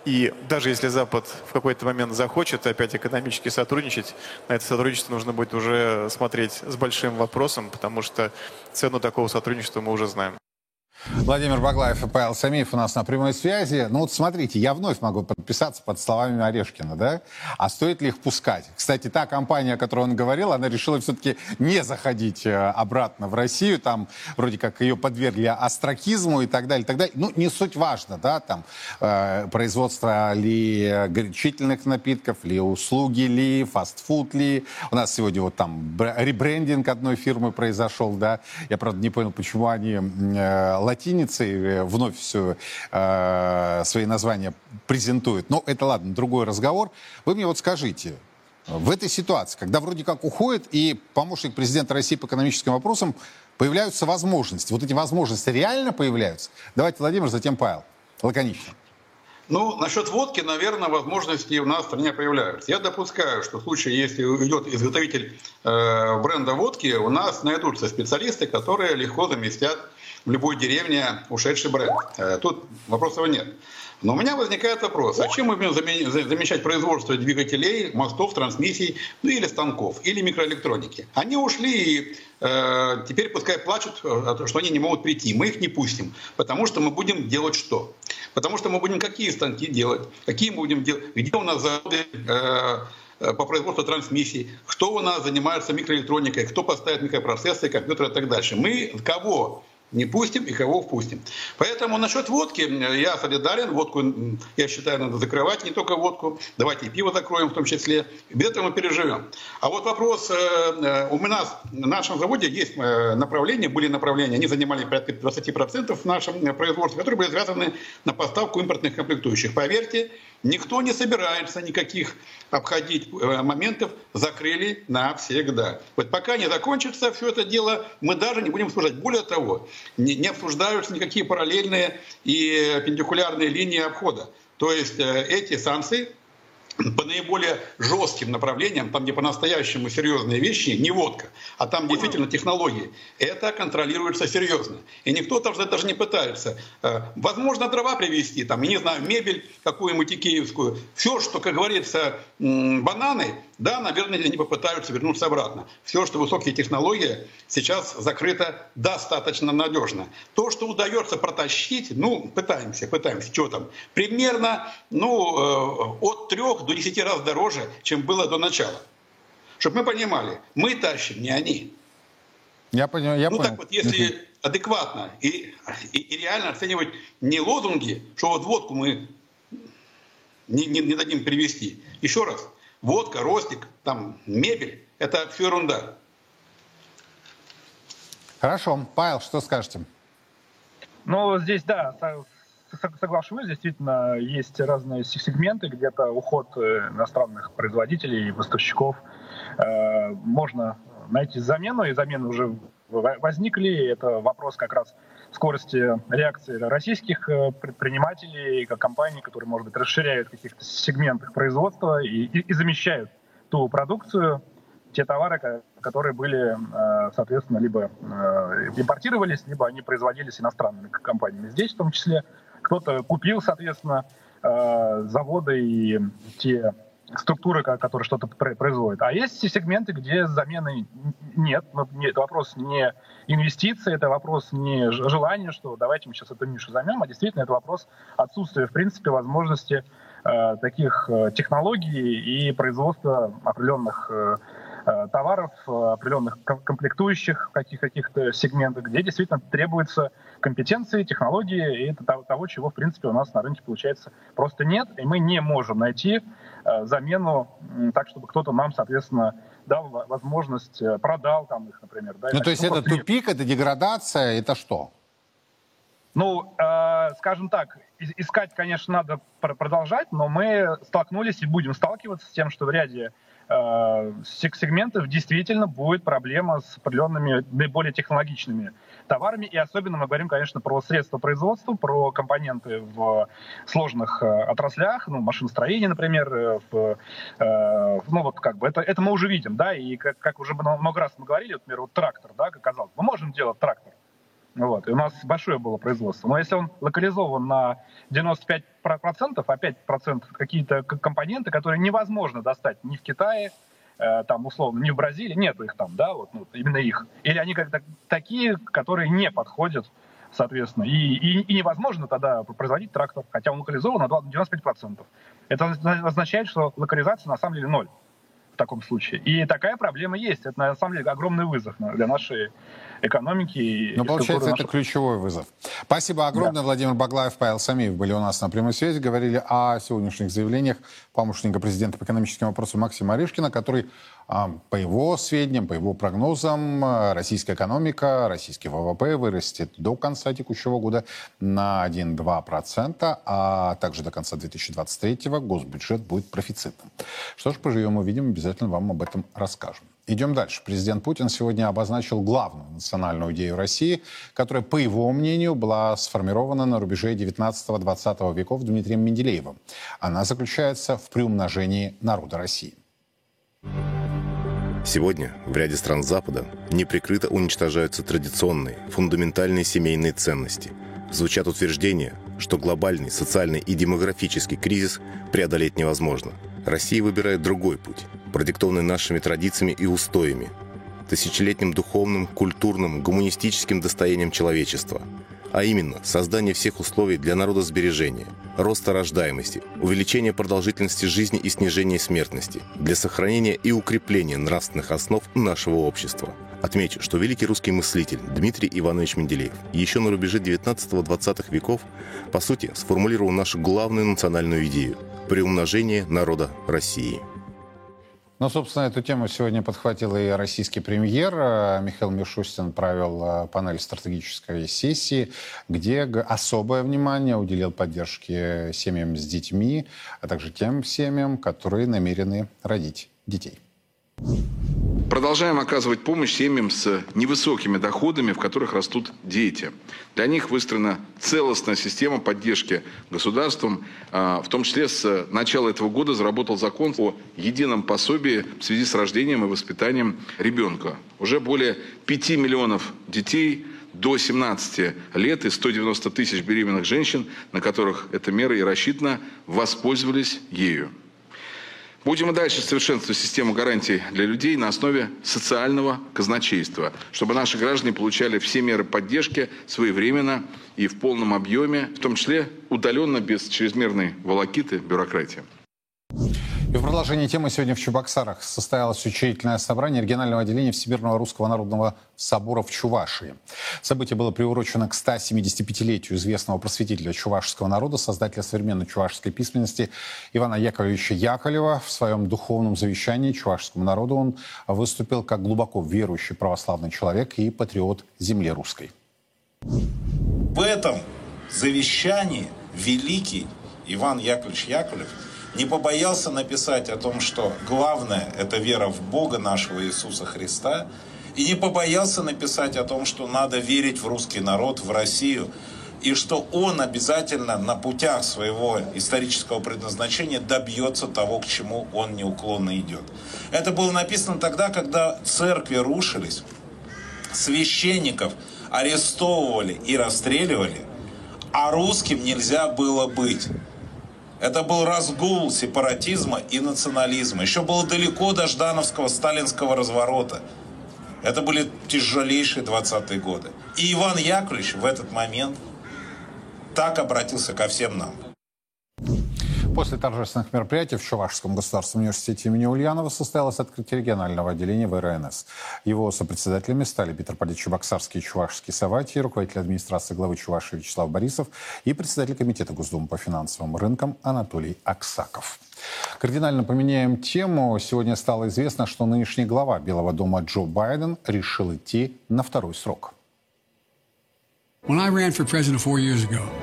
И даже если Запад в какой-то момент захочет опять экономически сотрудничать, на это сотрудничество нужно будет уже смотреть с большим вопросом, потому что цену такого сотрудничества мы уже знаем. Владимир Баглаев и Павел Самиев у нас на прямой связи. Ну вот смотрите, я вновь могу подписаться под словами Орешкина, да? А стоит ли их пускать? Кстати, та компания, о которой он говорил, она решила все-таки не заходить э, обратно в Россию. Там вроде как ее подвергли астракизму и так далее, и так далее. Ну, не суть важно, да, там э, производство ли горячительных напитков, ли услуги, ли фастфуд, ли. У нас сегодня вот там ребрендинг одной фирмы произошел, да. Я, правда, не понял, почему они э, латиницей э, вновь все э, свои названия презентуют. Но это ладно, другой разговор. Вы мне вот скажите, в этой ситуации, когда вроде как уходит и помощник президента России по экономическим вопросам, появляются возможности. Вот эти возможности реально появляются? Давайте, Владимир, затем Павел. Лаконично. Ну, насчет водки, наверное, возможности у нас в стране появляются. Я допускаю, что в случае, если идет изготовитель э, бренда водки, у нас найдутся специалисты, которые легко заместят в любой деревне ушедший бренд. Э, тут вопросов нет. Но у меня возникает вопрос, а чем мы будем замещать производство двигателей, мостов, трансмиссий, ну или станков, или микроэлектроники? Они ушли и э, теперь пускай плачут, э, что они не могут прийти. Мы их не пустим, потому что мы будем делать что? Потому что мы будем какие станки делать, какие мы будем делать, где у нас заводы э, э по производству трансмиссий, кто у нас занимается микроэлектроникой, кто поставит микропроцессоры, компьютеры и так дальше. Мы кого не пустим и кого впустим. Поэтому насчет водки я солидарен. Водку, я считаю, надо закрывать, не только водку. Давайте и пиво закроем в том числе. Без этого мы переживем. А вот вопрос. Э, э, у нас на нашем заводе есть э, направления, были направления, они занимали порядка 20% в нашем производстве, которые были связаны на поставку импортных комплектующих. Поверьте, Никто не собирается никаких обходить э, моментов, закрыли навсегда. Вот пока не закончится все это дело, мы даже не будем обсуждать. Более того, не, обсуждаются никакие параллельные и перпендикулярные линии обхода. То есть э, эти санкции по наиболее жестким направлениям, там, где по-настоящему серьезные вещи, не водка, а там действительно технологии, это контролируется серьезно. И никто там даже не пытается. Э, возможно, дрова привезти, там, не знаю, мебель какую-нибудь икеевскую. Все, что, как говорится, бананы, да, наверное, они попытаются вернуться обратно. Все, что высокие технологии, сейчас закрыто достаточно надежно. То, что удается протащить, ну, пытаемся, пытаемся, что там, примерно, ну, э, от трех до десяти раз дороже, чем было до начала. Чтобы мы понимали, мы тащим, не они. Я понял, я ну, понял. так вот, если адекватно и, и, и реально оценивать не лозунги, что вот водку мы не, не, не дадим привести. Еще раз, водка, ростик, там, мебель – это все ерунда. Хорошо. Павел, что скажете? Ну, здесь, да, соглашусь, действительно, есть разные сегменты, где-то уход э, иностранных производителей и поставщиков. Э, можно найти замену, и замены уже возникли. Это вопрос как раз скорости реакции российских э, предпринимателей, компаний, которые, может быть, расширяют каких-то сегментах производства и, и, и замещают ту продукцию, те товары, которые были, э, соответственно, либо э, импортировались, либо они производились иностранными компаниями. Здесь в том числе кто-то купил, соответственно, заводы и те структуры, которые что-то производят. А есть сегменты, где замены нет. Но это вопрос не инвестиции, это вопрос не желания, что давайте мы сейчас эту нишу займем, а действительно это вопрос отсутствия, в принципе, возможности э, таких э, технологий и производства определенных э, товаров, определенных комплектующих в каких- каких-то сегментах, где действительно требуется компетенции, технологии, и это того, чего, в принципе, у нас на рынке, получается, просто нет, и мы не можем найти замену так, чтобы кто-то нам, соответственно, дал возможность, продал там их, например. Да, ну, то есть ну, это тупик, нет. это деградация, это что? Ну, э, скажем так, искать, конечно, надо продолжать, но мы столкнулись и будем сталкиваться с тем, что в ряде э, сегментов действительно будет проблема с определенными наиболее технологичными товарами. И особенно мы говорим, конечно, про средства производства, про компоненты в сложных э, отраслях, ну, машиностроение, например, э, в, э, ну, вот как бы это, это мы уже видим, да, и как, как уже много раз мы говорили, например, вот трактор, да, как казалось, мы можем делать трактор, вот. И у нас большое было производство. Но если он локализован на 95%, а 5% какие-то компоненты, которые невозможно достать ни в Китае, э, там, условно, ни в Бразилии, нету их там, да, вот, ну, именно их. Или они как-то такие, которые не подходят, соответственно. И, и, и невозможно тогда производить трактор, хотя он локализован на 95%. Это означает, что локализация на самом деле ноль таком случае. И такая проблема есть. Это на самом деле огромный вызов для нашей экономики. Ну, получается, это ключевой вызов. Спасибо огромное. Да. Владимир Баглаев, Павел Самиев были у нас на прямой связи. Говорили о сегодняшних заявлениях помощника президента по экономическим вопросам Максима Орешкина, который, по его сведениям, по его прогнозам, российская экономика, российский ВВП вырастет до конца текущего года на 1-2%, а также до конца 2023 госбюджет будет профицитным. Что ж, поживем увидим, обязательно вам об этом расскажем. Идем дальше. Президент Путин сегодня обозначил главную национальную идею России, которая, по его мнению, была сформирована на рубеже 19-20 веков Дмитрием Менделеевым. Она заключается в приумножении народа России. Сегодня в ряде стран Запада неприкрыто уничтожаются традиционные, фундаментальные семейные ценности. Звучат утверждения, что глобальный социальный и демографический кризис преодолеть невозможно. Россия выбирает другой путь – продиктованный нашими традициями и устоями, тысячелетним духовным, культурным, гуманистическим достоянием человечества, а именно создание всех условий для народосбережения, роста рождаемости, увеличения продолжительности жизни и снижения смертности, для сохранения и укрепления нравственных основ нашего общества. Отмечу, что великий русский мыслитель Дмитрий Иванович Менделеев еще на рубеже 19-20 веков, по сути, сформулировал нашу главную национальную идею – приумножение народа России – ну, собственно, эту тему сегодня подхватил и российский премьер. Э, Михаил Мишустин провел э, панель стратегической сессии, где особое внимание уделил поддержке семьям с детьми, а также тем семьям, которые намерены родить детей. Продолжаем оказывать помощь семьям с невысокими доходами, в которых растут дети. Для них выстроена целостная система поддержки государством. А, в том числе с начала этого года заработал закон о едином пособии в связи с рождением и воспитанием ребенка. Уже более 5 миллионов детей до 17 лет и 190 тысяч беременных женщин, на которых эта мера и рассчитана, воспользовались ею. Будем и дальше совершенствовать систему гарантий для людей на основе социального казначейства, чтобы наши граждане получали все меры поддержки своевременно и в полном объеме, в том числе удаленно, без чрезмерной волокиты бюрократии. И в продолжении темы сегодня в Чебоксарах состоялось учредительное собрание регионального отделения Всемирного Русского Народного Собора в Чувашии. Событие было приурочено к 175-летию известного просветителя чувашского народа, создателя современной чувашской письменности Ивана Яковлевича Яковлева. В своем духовном завещании чувашскому народу он выступил как глубоко верующий православный человек и патриот земли русской. В этом завещании великий Иван Яковлевич Яковлев – не побоялся написать о том, что главное – это вера в Бога нашего Иисуса Христа, и не побоялся написать о том, что надо верить в русский народ, в Россию, и что он обязательно на путях своего исторического предназначения добьется того, к чему он неуклонно идет. Это было написано тогда, когда церкви рушились, священников арестовывали и расстреливали, а русским нельзя было быть. Это был разгул сепаратизма и национализма. Еще было далеко до Ждановского сталинского разворота. Это были тяжелейшие 20-е годы. И Иван Яковлевич в этот момент так обратился ко всем нам. После торжественных мероприятий в Чувашском государственном университете имени Ульянова состоялось открытие регионального отделения ВРНС. Его сопредседателями стали митрополит Чебоксарский и Чувашский Саватий, руководитель администрации главы Чувашии Вячеслав Борисов и председатель комитета Госдумы по финансовым рынкам Анатолий Аксаков. Кардинально поменяем тему. Сегодня стало известно, что нынешний глава Белого дома Джо Байден решил идти на второй срок.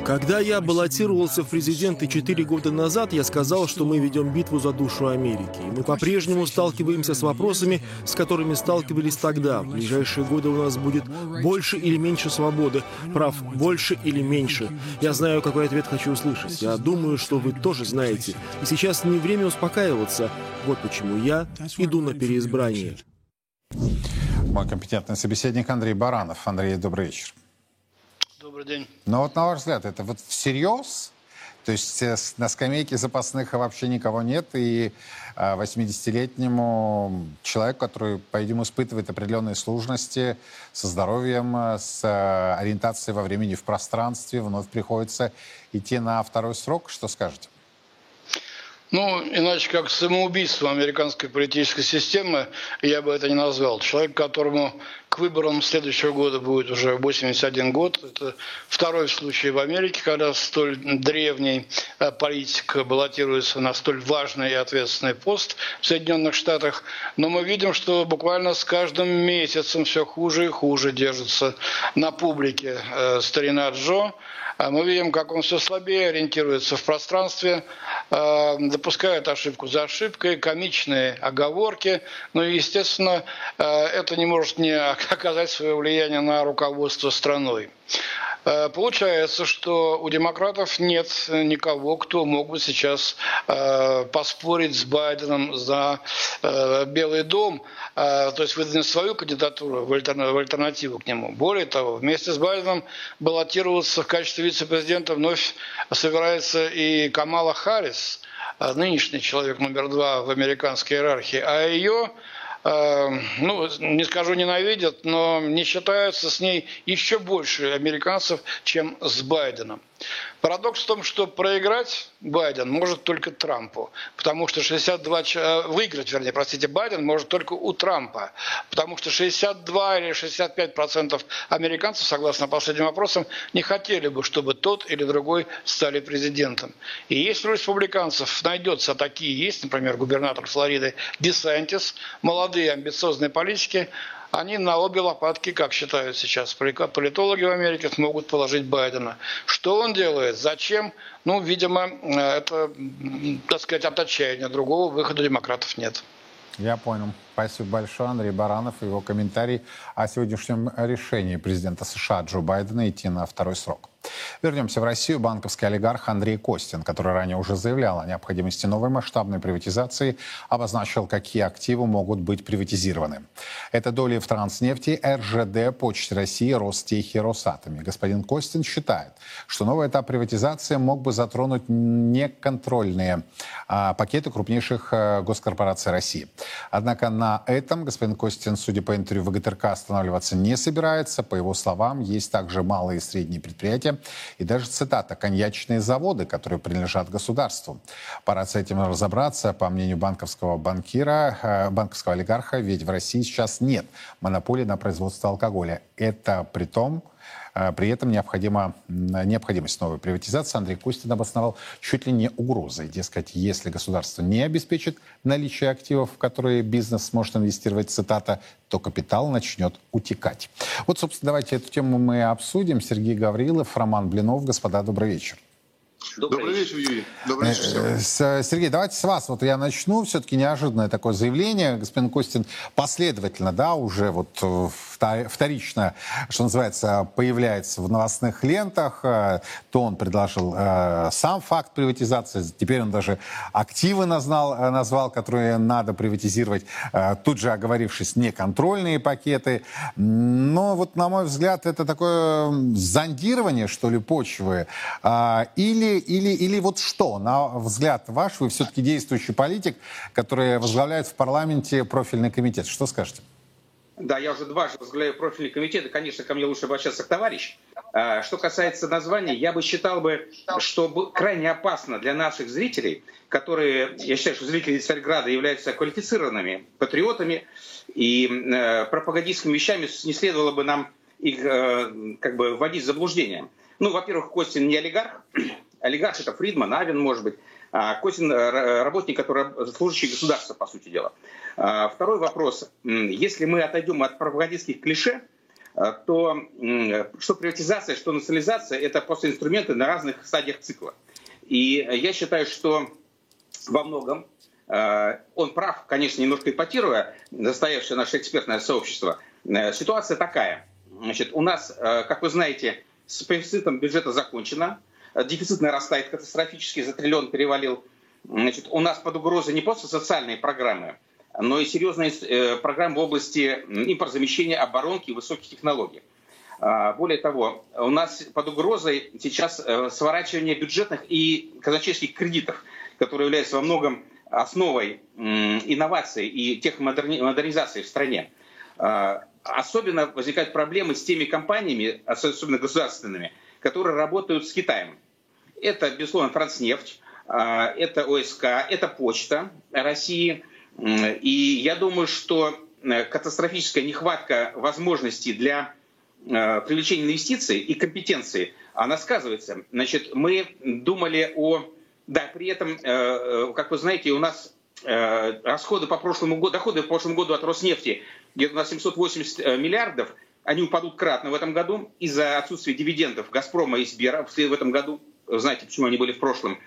Когда я баллотировался в президенты четыре года назад, я сказал, что мы ведем битву за душу Америки. И мы по-прежнему сталкиваемся с вопросами, с которыми сталкивались тогда. В ближайшие годы у нас будет больше или меньше свободы, прав больше или меньше. Я знаю, какой ответ хочу услышать. Я думаю, что вы тоже знаете. И сейчас не время успокаиваться. Вот почему я иду на переизбрание. Мой компетентный собеседник Андрей Баранов. Андрей, добрый вечер. Добрый день. Но вот на ваш взгляд, это вот всерьез? То есть э, на скамейке запасных вообще никого нет, и 80-летнему а, человеку, который, по-видимому, испытывает определенные сложности со здоровьем, э, с э, ориентацией во времени в пространстве, вновь приходится идти на второй срок. Что скажете? Ну, иначе как самоубийство американской политической системы, я бы это не назвал. Человек, которому к выборам следующего года будет уже 81 год. Это второй случай в Америке, когда столь древний э, политик баллотируется на столь важный и ответственный пост в Соединенных Штатах. Но мы видим, что буквально с каждым месяцем все хуже и хуже держится на публике э, старина Джо. А мы видим, как он все слабее ориентируется в пространстве, э, допускает ошибку за ошибкой, комичные оговорки. Ну и, естественно, это не может не оказать свое влияние на руководство страной. Э, получается, что у демократов нет никого, кто мог бы сейчас э, поспорить с Байденом за э, Белый дом, то есть выдвинуть свою кандидатуру в альтернативу к нему. Более того, вместе с Байденом баллотироваться в качестве вице-президента вновь собирается и Камала Харрис, нынешний человек номер два в американской иерархии, а ее ну, не скажу ненавидят, но не считаются с ней еще больше американцев, чем с Байденом. Парадокс в том, что проиграть Байден может только Трампу, потому что 62, э, выиграть, вернее, простите, Байден может только у Трампа, потому что 62 или 65 процентов американцев, согласно последним опросам, не хотели бы, чтобы тот или другой стали президентом. И если у республиканцев найдется такие есть, например, губернатор Флориды Десантис, молодые амбициозные политики, они на обе лопатки, как считают сейчас политологи в Америке, смогут положить Байдена. Что он делает? Зачем? Ну, видимо, это, так сказать, от отчаяния. Другого выхода демократов нет. Я понял. Спасибо большое. Андрей Баранов и его комментарий о сегодняшнем решении президента США Джо Байдена идти на второй срок. Вернемся в Россию. Банковский олигарх Андрей Костин, который ранее уже заявлял о необходимости новой масштабной приватизации, обозначил, какие активы могут быть приватизированы. Это доли в Транснефти, РЖД, Почте России, Ростехе, Росатоме. Господин Костин считает, что новый этап приватизации мог бы затронуть неконтрольные а, пакеты крупнейших а, госкорпораций России. Однако на этом господин Костин, судя по интервью в ГТРК, останавливаться не собирается. По его словам, есть также малые и средние предприятия, и даже цитата «коньячные заводы, которые принадлежат государству». Пора с этим разобраться. По мнению банковского банкира, э, банковского олигарха, ведь в России сейчас нет монополии на производство алкоголя. Это при том, при этом необходима, необходимость новой приватизации Андрей Костин обосновал чуть ли не угрозой. Дескать, если государство не обеспечит наличие активов, в которые бизнес сможет инвестировать, цитата, то капитал начнет утекать. Вот, собственно, давайте эту тему мы обсудим. Сергей Гаврилов, Роман Блинов. Господа, добрый вечер. Добрый, Добрый вечер, Юрий. Добрый вечер. Э, э, Сергей, давайте с вас. Вот я начну. Все-таки неожиданное такое заявление. Господин Костин последовательно, да, уже вот э, вторично, что называется, появляется в новостных лентах. То он предложил сам факт приватизации, теперь он даже активы назвал, назвал которые надо приватизировать, тут же оговорившись, неконтрольные пакеты. Но вот, на мой взгляд, это такое зондирование, что ли, почвы. Или или, или вот что, на взгляд ваш, вы все-таки действующий политик, который возглавляет в парламенте профильный комитет. Что скажете? Да, я уже дважды возглавляю профильный комитет, и, конечно, ко мне лучше обращаться к товарищу. А, что касается названия, я бы считал бы, что крайне опасно для наших зрителей, которые, я считаю, что зрители Царьграда являются квалифицированными патриотами, и э, пропагандистскими вещами не следовало бы нам их э, как бы вводить в заблуждение. Ну, во-первых, Костин не олигарх. Олигарх это Фридман, Авен, может быть. А Костин э, работник, который служащий государства, по сути дела. А, второй вопрос. Если мы отойдем от пропагандистских клише, э, то что приватизация, что национализация – это просто инструменты на разных стадиях цикла. И я считаю, что во многом э, он прав, конечно, немножко ипотируя настоящее наше экспертное сообщество. Ситуация такая. Значит, у нас, как вы знаете, с профицитом бюджета закончено, дефицит нарастает катастрофически, за триллион перевалил. Значит, у нас под угрозой не просто социальные программы, но и серьезные э, программы в области импортозамещения, оборонки и высоких технологий. А, более того, у нас под угрозой сейчас э, сворачивание бюджетных и казначейских кредитов, которые являются во многом основой инноваций и техмодернизации в стране. А, особенно возникают проблемы с теми компаниями, особенно государственными, которые работают с Китаем. Это, безусловно, Транснефть, а, это ОСК, это Почта России. И я думаю, что э, катастрофическая нехватка возможностей для э, привлечения инвестиций и компетенции, она сказывается. Значит, мы думали о... Да, при этом, э, как вы знаете, у нас расходы по прошлому году, доходы по прошлому году от Роснефти где-то на 780 миллиардов – они упадут кратно в этом году из-за отсутствия дивидендов «Газпрома» и «Сбера» в этом году. Знаете, почему они были в прошлом.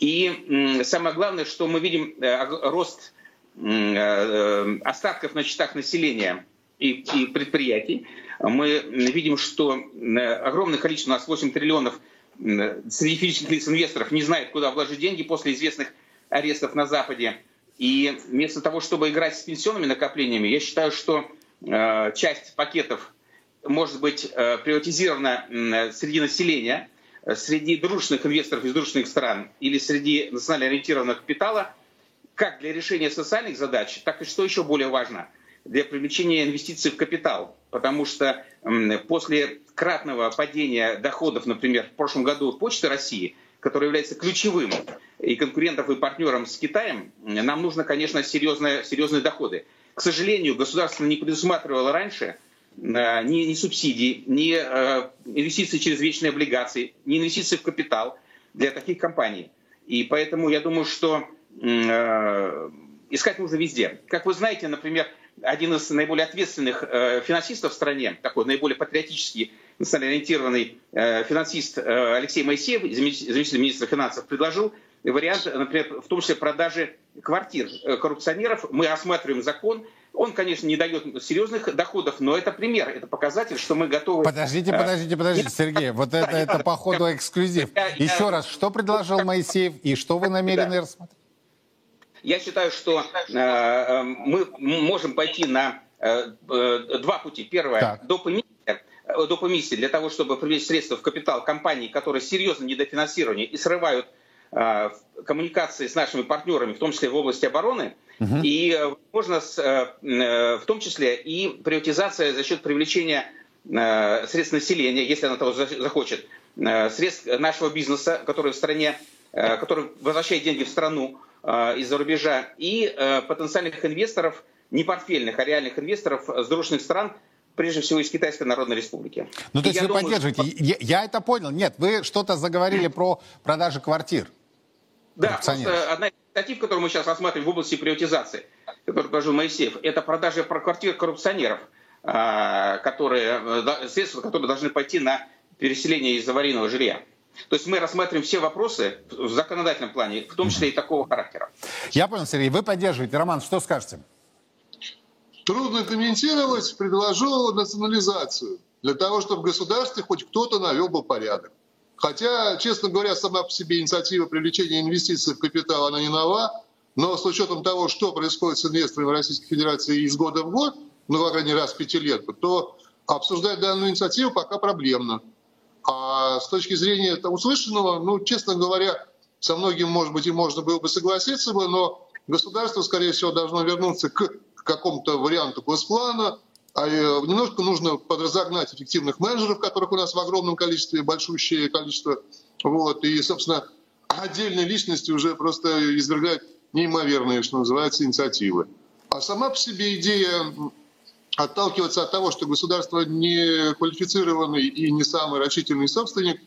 И самое главное, что мы видим э, рост э, остатков на счетах населения и, предприятий. Мы видим, что э, огромное количество, у нас 8 триллионов среди физических лиц инвесторов не знает, куда вложить деньги после известных арестов на Западе. И вместо того, чтобы играть с пенсионными накоплениями, я считаю, что часть пакетов может быть э, приватизирована среди населения, э, среди дружных инвесторов из дружных стран или среди национально ориентированного капитала, как для решения социальных задач, так и, что еще более важно, для привлечения инвестиций в капитал. Потому что после кратного падения доходов, например, в прошлом году Почты России, которая является ключевым и конкурентом, и партнером с Китаем, нам нужно, конечно, серьезные, серьезные доходы. К сожалению, государство не предусматривало раньше – Э, ни, ни субсидий, ни э, инвестиции через вечные облигации, ни инвестиции в капитал для таких компаний. И поэтому я думаю, что э, искать нужно везде. Как вы знаете, например, один из наиболее ответственных финансистов в стране, такой наиболее патриотический, национально ориентированный финансист Алексей Моисеев, заместитель министра финансов, предложил вариант, например, в том числе продажи квартир коррупционеров. Мы рассматриваем закон, он, конечно, не дает серьезных доходов, но это пример, это показатель, что мы готовы... Подождите, э, подождите, подождите, Сергей, вот это, это по ходу эксклюзив. Еще раз, что предложил Моисеев и что вы намерены рассмотреть? Я считаю, что э, э, мы можем пойти на э, э, два пути. Первое, так. доп. эмиссия для того, чтобы привлечь средства в капитал компаний, которые серьезно недофинансированы и срывают э, коммуникации с нашими партнерами, в том числе в области обороны, Угу. И э, можно с, э, э, в том числе и приватизация за счет привлечения средств населения, если она того захочет, средств нашего бизнеса, который в стране, который возвращает деньги в страну из-за рубежа, и потенциальных инвесторов, не портфельных, а реальных инвесторов с дружных стран, прежде всего из Китайской Народной Республики. Ну, то есть вы думаю, поддерживаете. Что... Я, я это понял. Нет, вы что-то заговорили про продажи квартир. Да, просто одна из инициатив, которую мы сейчас рассматриваем в области приватизации, которую предложил Моисеев, это продажа квартир коррупционеров, а, которые, э, средства, которые должны пойти на переселение из аварийного жилья. То есть мы рассматриваем все вопросы в законодательном плане, в том числе и такого характера. Я понял, Сергей. Вы поддерживаете. Роман, что скажете? Трудно комментировать. Предложу национализацию для того, чтобы в государстве хоть кто-то навел бы порядок. Хотя, честно говоря, сама по себе инициатива привлечения инвестиций в капитал, она не нова, но с учетом того, что происходит с инвесторами в Российской Федерации из года в год, ну, по крайней раз пятилетку, то обсуждать данную инициативу пока проблемно. А с точки зрения услышанного, ну, честно говоря, со многим, может быть, и можно было бы согласиться бы, но государство, скорее всего, должно вернуться к какому-то варианту госплана, а немножко нужно подразогнать эффективных менеджеров, которых у нас в огромном количестве, большущее количество. Вот, и, собственно, отдельные личности уже просто извергают неимоверные, что называется, инициативы. А сама по себе идея отталкиваться от того, что государство не квалифицированный и не самый рачительный собственник,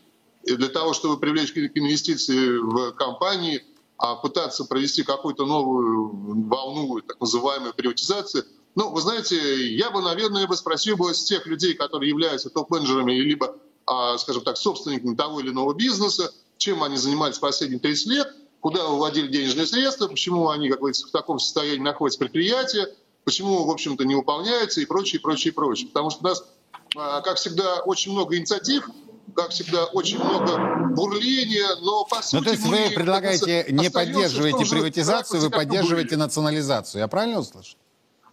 для того, чтобы привлечь инвестиции в компании, а пытаться провести какую-то новую волну так называемой приватизации, ну, вы знаете, я бы, наверное, бы спросил бы с тех людей, которые являются топ-менеджерами, либо, а, скажем так, собственниками того или иного бизнеса, чем они занимались последние 30 лет, куда выводили денежные средства, почему они, как говорится, в таком состоянии находятся предприятия, почему, в общем-то, не выполняется и прочее, прочее, прочее. Потому что у нас, а, как всегда, очень много инициатив, как всегда, очень много бурления, но по сути... Ну, то есть вы предлагаете, не поддерживаете приватизацию, вы поддерживаете национализацию. Я правильно услышал?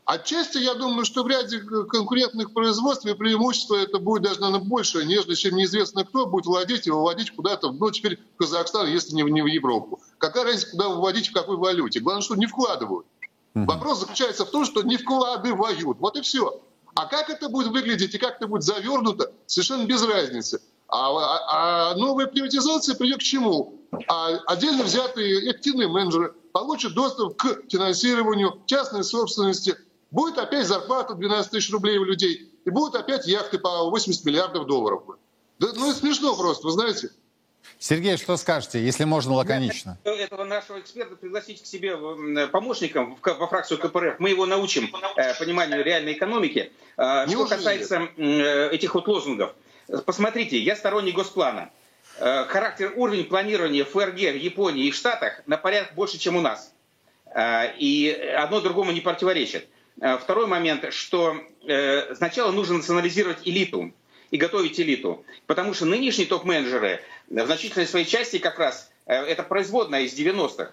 Отчасти я думаю, что в ряде конкурентных производств и преимущества это будет даже, наверное, больше, нежели чем неизвестно кто будет владеть и выводить куда-то, ну, теперь в Казахстан, если не в, не в Европу. Какая разница, куда выводить, в какой валюте? Главное, что не вкладывают. Mm-hmm. Вопрос заключается в том, что не вкладывают. Вот и все. А как это будет выглядеть и как это будет завернуто, совершенно без разницы. А, а, а новая приватизация придет к чему? А отдельно взятые активные менеджеры получат доступ к финансированию частной собственности, Будет опять зарплата 12 тысяч рублей у людей, и будут опять яхты по 80 миллиардов долларов. Да, ну, это смешно просто, вы знаете. Сергей, что скажете, если можно лаконично? Этого нашего эксперта пригласить к себе помощником во фракцию КПРФ. Мы его научим э, пониманию реальной экономики. Э, что касается э, этих вот лозунгов. Посмотрите, я сторонник госплана. Э, характер, уровень планирования ФРГ в Японии и в Штатах на порядок больше, чем у нас. Э, и одно другому не противоречит. Э, второй момент, что э, сначала нужно национализировать элиту и готовить элиту. Потому что нынешние топ-менеджеры в значительной своей части как раз э, это производная из 90-х.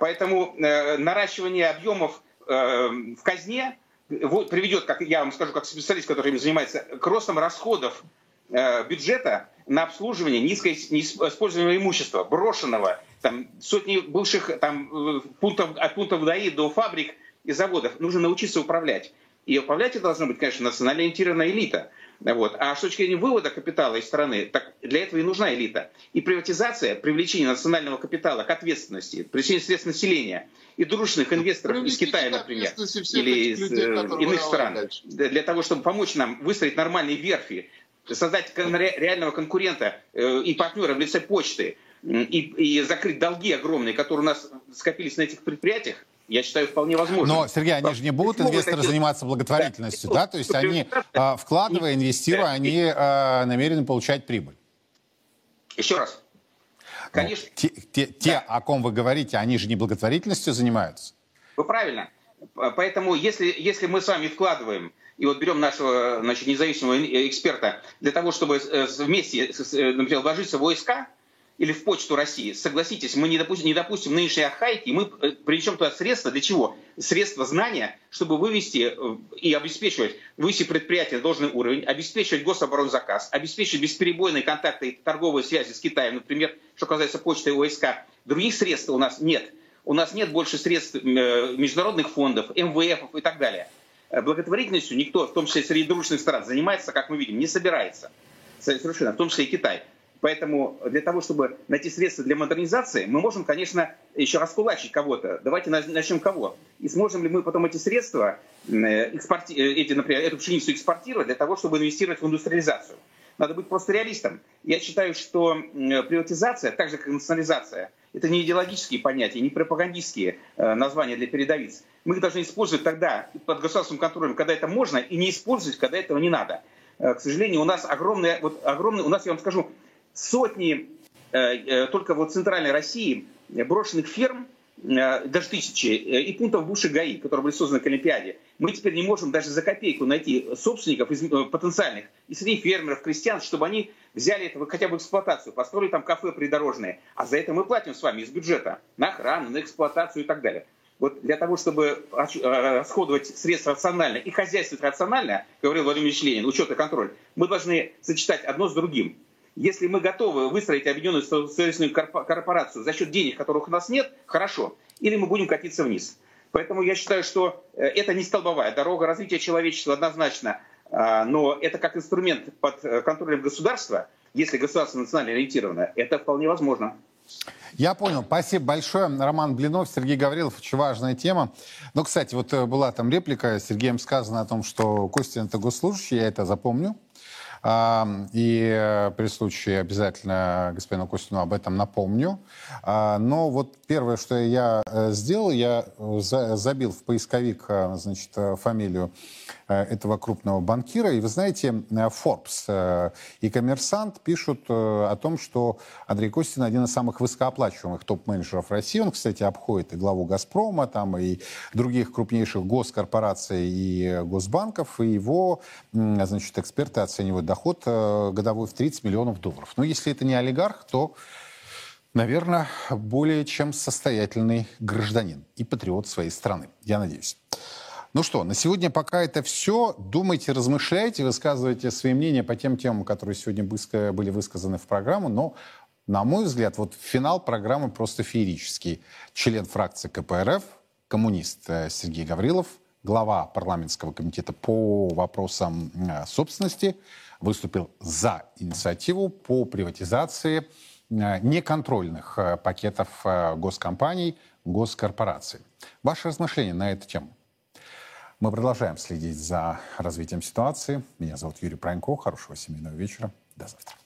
Поэтому наращивание объемов в казне приведет, как я вам скажу, как специалист, который им занимается, к ростам расходов бюджета на обслуживание низкоиспользуемого имущества, брошенного, там, сотни бывших там, пунктов, от пунктов ДАИ до фабрик – и заводов. Нужно научиться управлять. И управлять это должна быть, конечно, национально ориентированная элита. Вот. А с точки зрения вывода капитала из страны, так для этого и нужна элита. И приватизация, привлечение национального капитала к ответственности, привлечение средств населения и дружных инвесторов из Китая, например, или из людей, э, иных стран, дальше. для того, чтобы помочь нам выстроить нормальные верфи, создать реального конкурента э, и партнера в лице почты, и, и закрыть долги огромные, которые у нас скопились на этих предприятиях, я считаю, вполне возможно. Но, Сергей, они же не будут инвесторы заниматься благотворительностью, да? То есть они, а, вкладывая, инвестируя, они а, намерены получать прибыль. Еще раз. Ну, Конечно. те, те, те, о ком вы говорите, они же не благотворительностью занимаются? Вы правильно. Поэтому если, если мы с вами вкладываем и вот берем нашего значит, независимого эксперта для того, чтобы э, вместе, например, вложиться в войска, или в Почту России. Согласитесь, мы не допустим, не допустим нынешней архаики, мы э, принесем туда средства для чего? Средства знания, чтобы вывести э, и обеспечивать, вывести предприятие на должный уровень, обеспечивать гособоронзаказ, обеспечивать бесперебойные контакты и торговые связи с Китаем, например, что касается почты и ОСК. Других средств у нас нет. У нас нет больше средств э, международных фондов, МВФ и так далее. Благотворительностью никто, в том числе среди дружных стран, занимается, как мы видим, не собирается. Совершенно, в том числе и Китай. Поэтому для того, чтобы найти средства для модернизации, мы можем, конечно, еще раскулачить кого-то. Давайте начнем кого. И сможем ли мы потом эти средства, э, экспорти... Э, эти, например, эту пшеницу экспортировать для того, чтобы инвестировать в индустриализацию. Надо быть просто реалистом. Я считаю, что приватизация, так же как национализация, это не идеологические понятия, не пропагандистские э, названия для передовиц. Мы их должны использовать тогда под государственным контролем, когда это можно, и не использовать, когда этого не надо. К сожалению, у нас огромное, вот огромное, у нас, я вам скажу, сотни э, э, только вот центральной России брошенных ферм, э, даже тысячи, и пунктов бывшей ГАИ, которые были созданы к Олимпиаде. Мы теперь не можем даже за копейку найти собственников потенциальных, и среди фермеров, крестьян, чтобы они взяли это хотя бы в эксплуатацию, построили там кафе придорожные. А за это мы платим с вами из бюджета на охрану, на эксплуатацию и так далее. Вот для того, чтобы расходовать средства рационально и хозяйствовать рационально, говорил Владимир Ильич Ленин, учет и контроль, мы должны сочетать одно с другим. Если мы готовы выстроить объединенную социальную корпорацию за счет денег, которых у нас нет, хорошо. Или мы будем катиться вниз. Поэтому я считаю, что это не столбовая дорога развития человечества однозначно, но это как инструмент под контролем государства, если государство национально ориентировано, это вполне возможно. Я понял. Спасибо большое. Роман Блинов, Сергей Гаврилов. Очень важная тема. Но, кстати, вот была там реплика, Сергеем сказано о том, что Костин это госслужащий, я это запомню. И э, при случае обязательно господину Костину об этом напомню. А, но вот первое, что я э, сделал, я э, забил в поисковик значит, фамилию этого крупного банкира. И вы знаете, Forbes и Коммерсант пишут о том, что Андрей Костин один из самых высокооплачиваемых топ-менеджеров России. Он, кстати, обходит и главу «Газпрома», там, и других крупнейших госкорпораций и госбанков. И его значит, эксперты оценивают доход э, годовой в 30 миллионов долларов. Но если это не олигарх, то, наверное, более чем состоятельный гражданин и патриот своей страны. Я надеюсь. Ну что, на сегодня пока это все. Думайте, размышляйте, высказывайте свои мнения по тем темам, которые сегодня были высказаны в программу. Но, на мой взгляд, вот финал программы просто феерический. Член фракции КПРФ, коммунист э, Сергей Гаврилов, глава парламентского комитета по вопросам э, собственности, выступил за инициативу по приватизации э, неконтрольных пакетов госкомпаний, госкорпораций. Ваше размышление на эту тему? Мы продолжаем следить за развитием ситуации. Меня зовут Юрий Пронько. Хорошего семейного вечера. До завтра.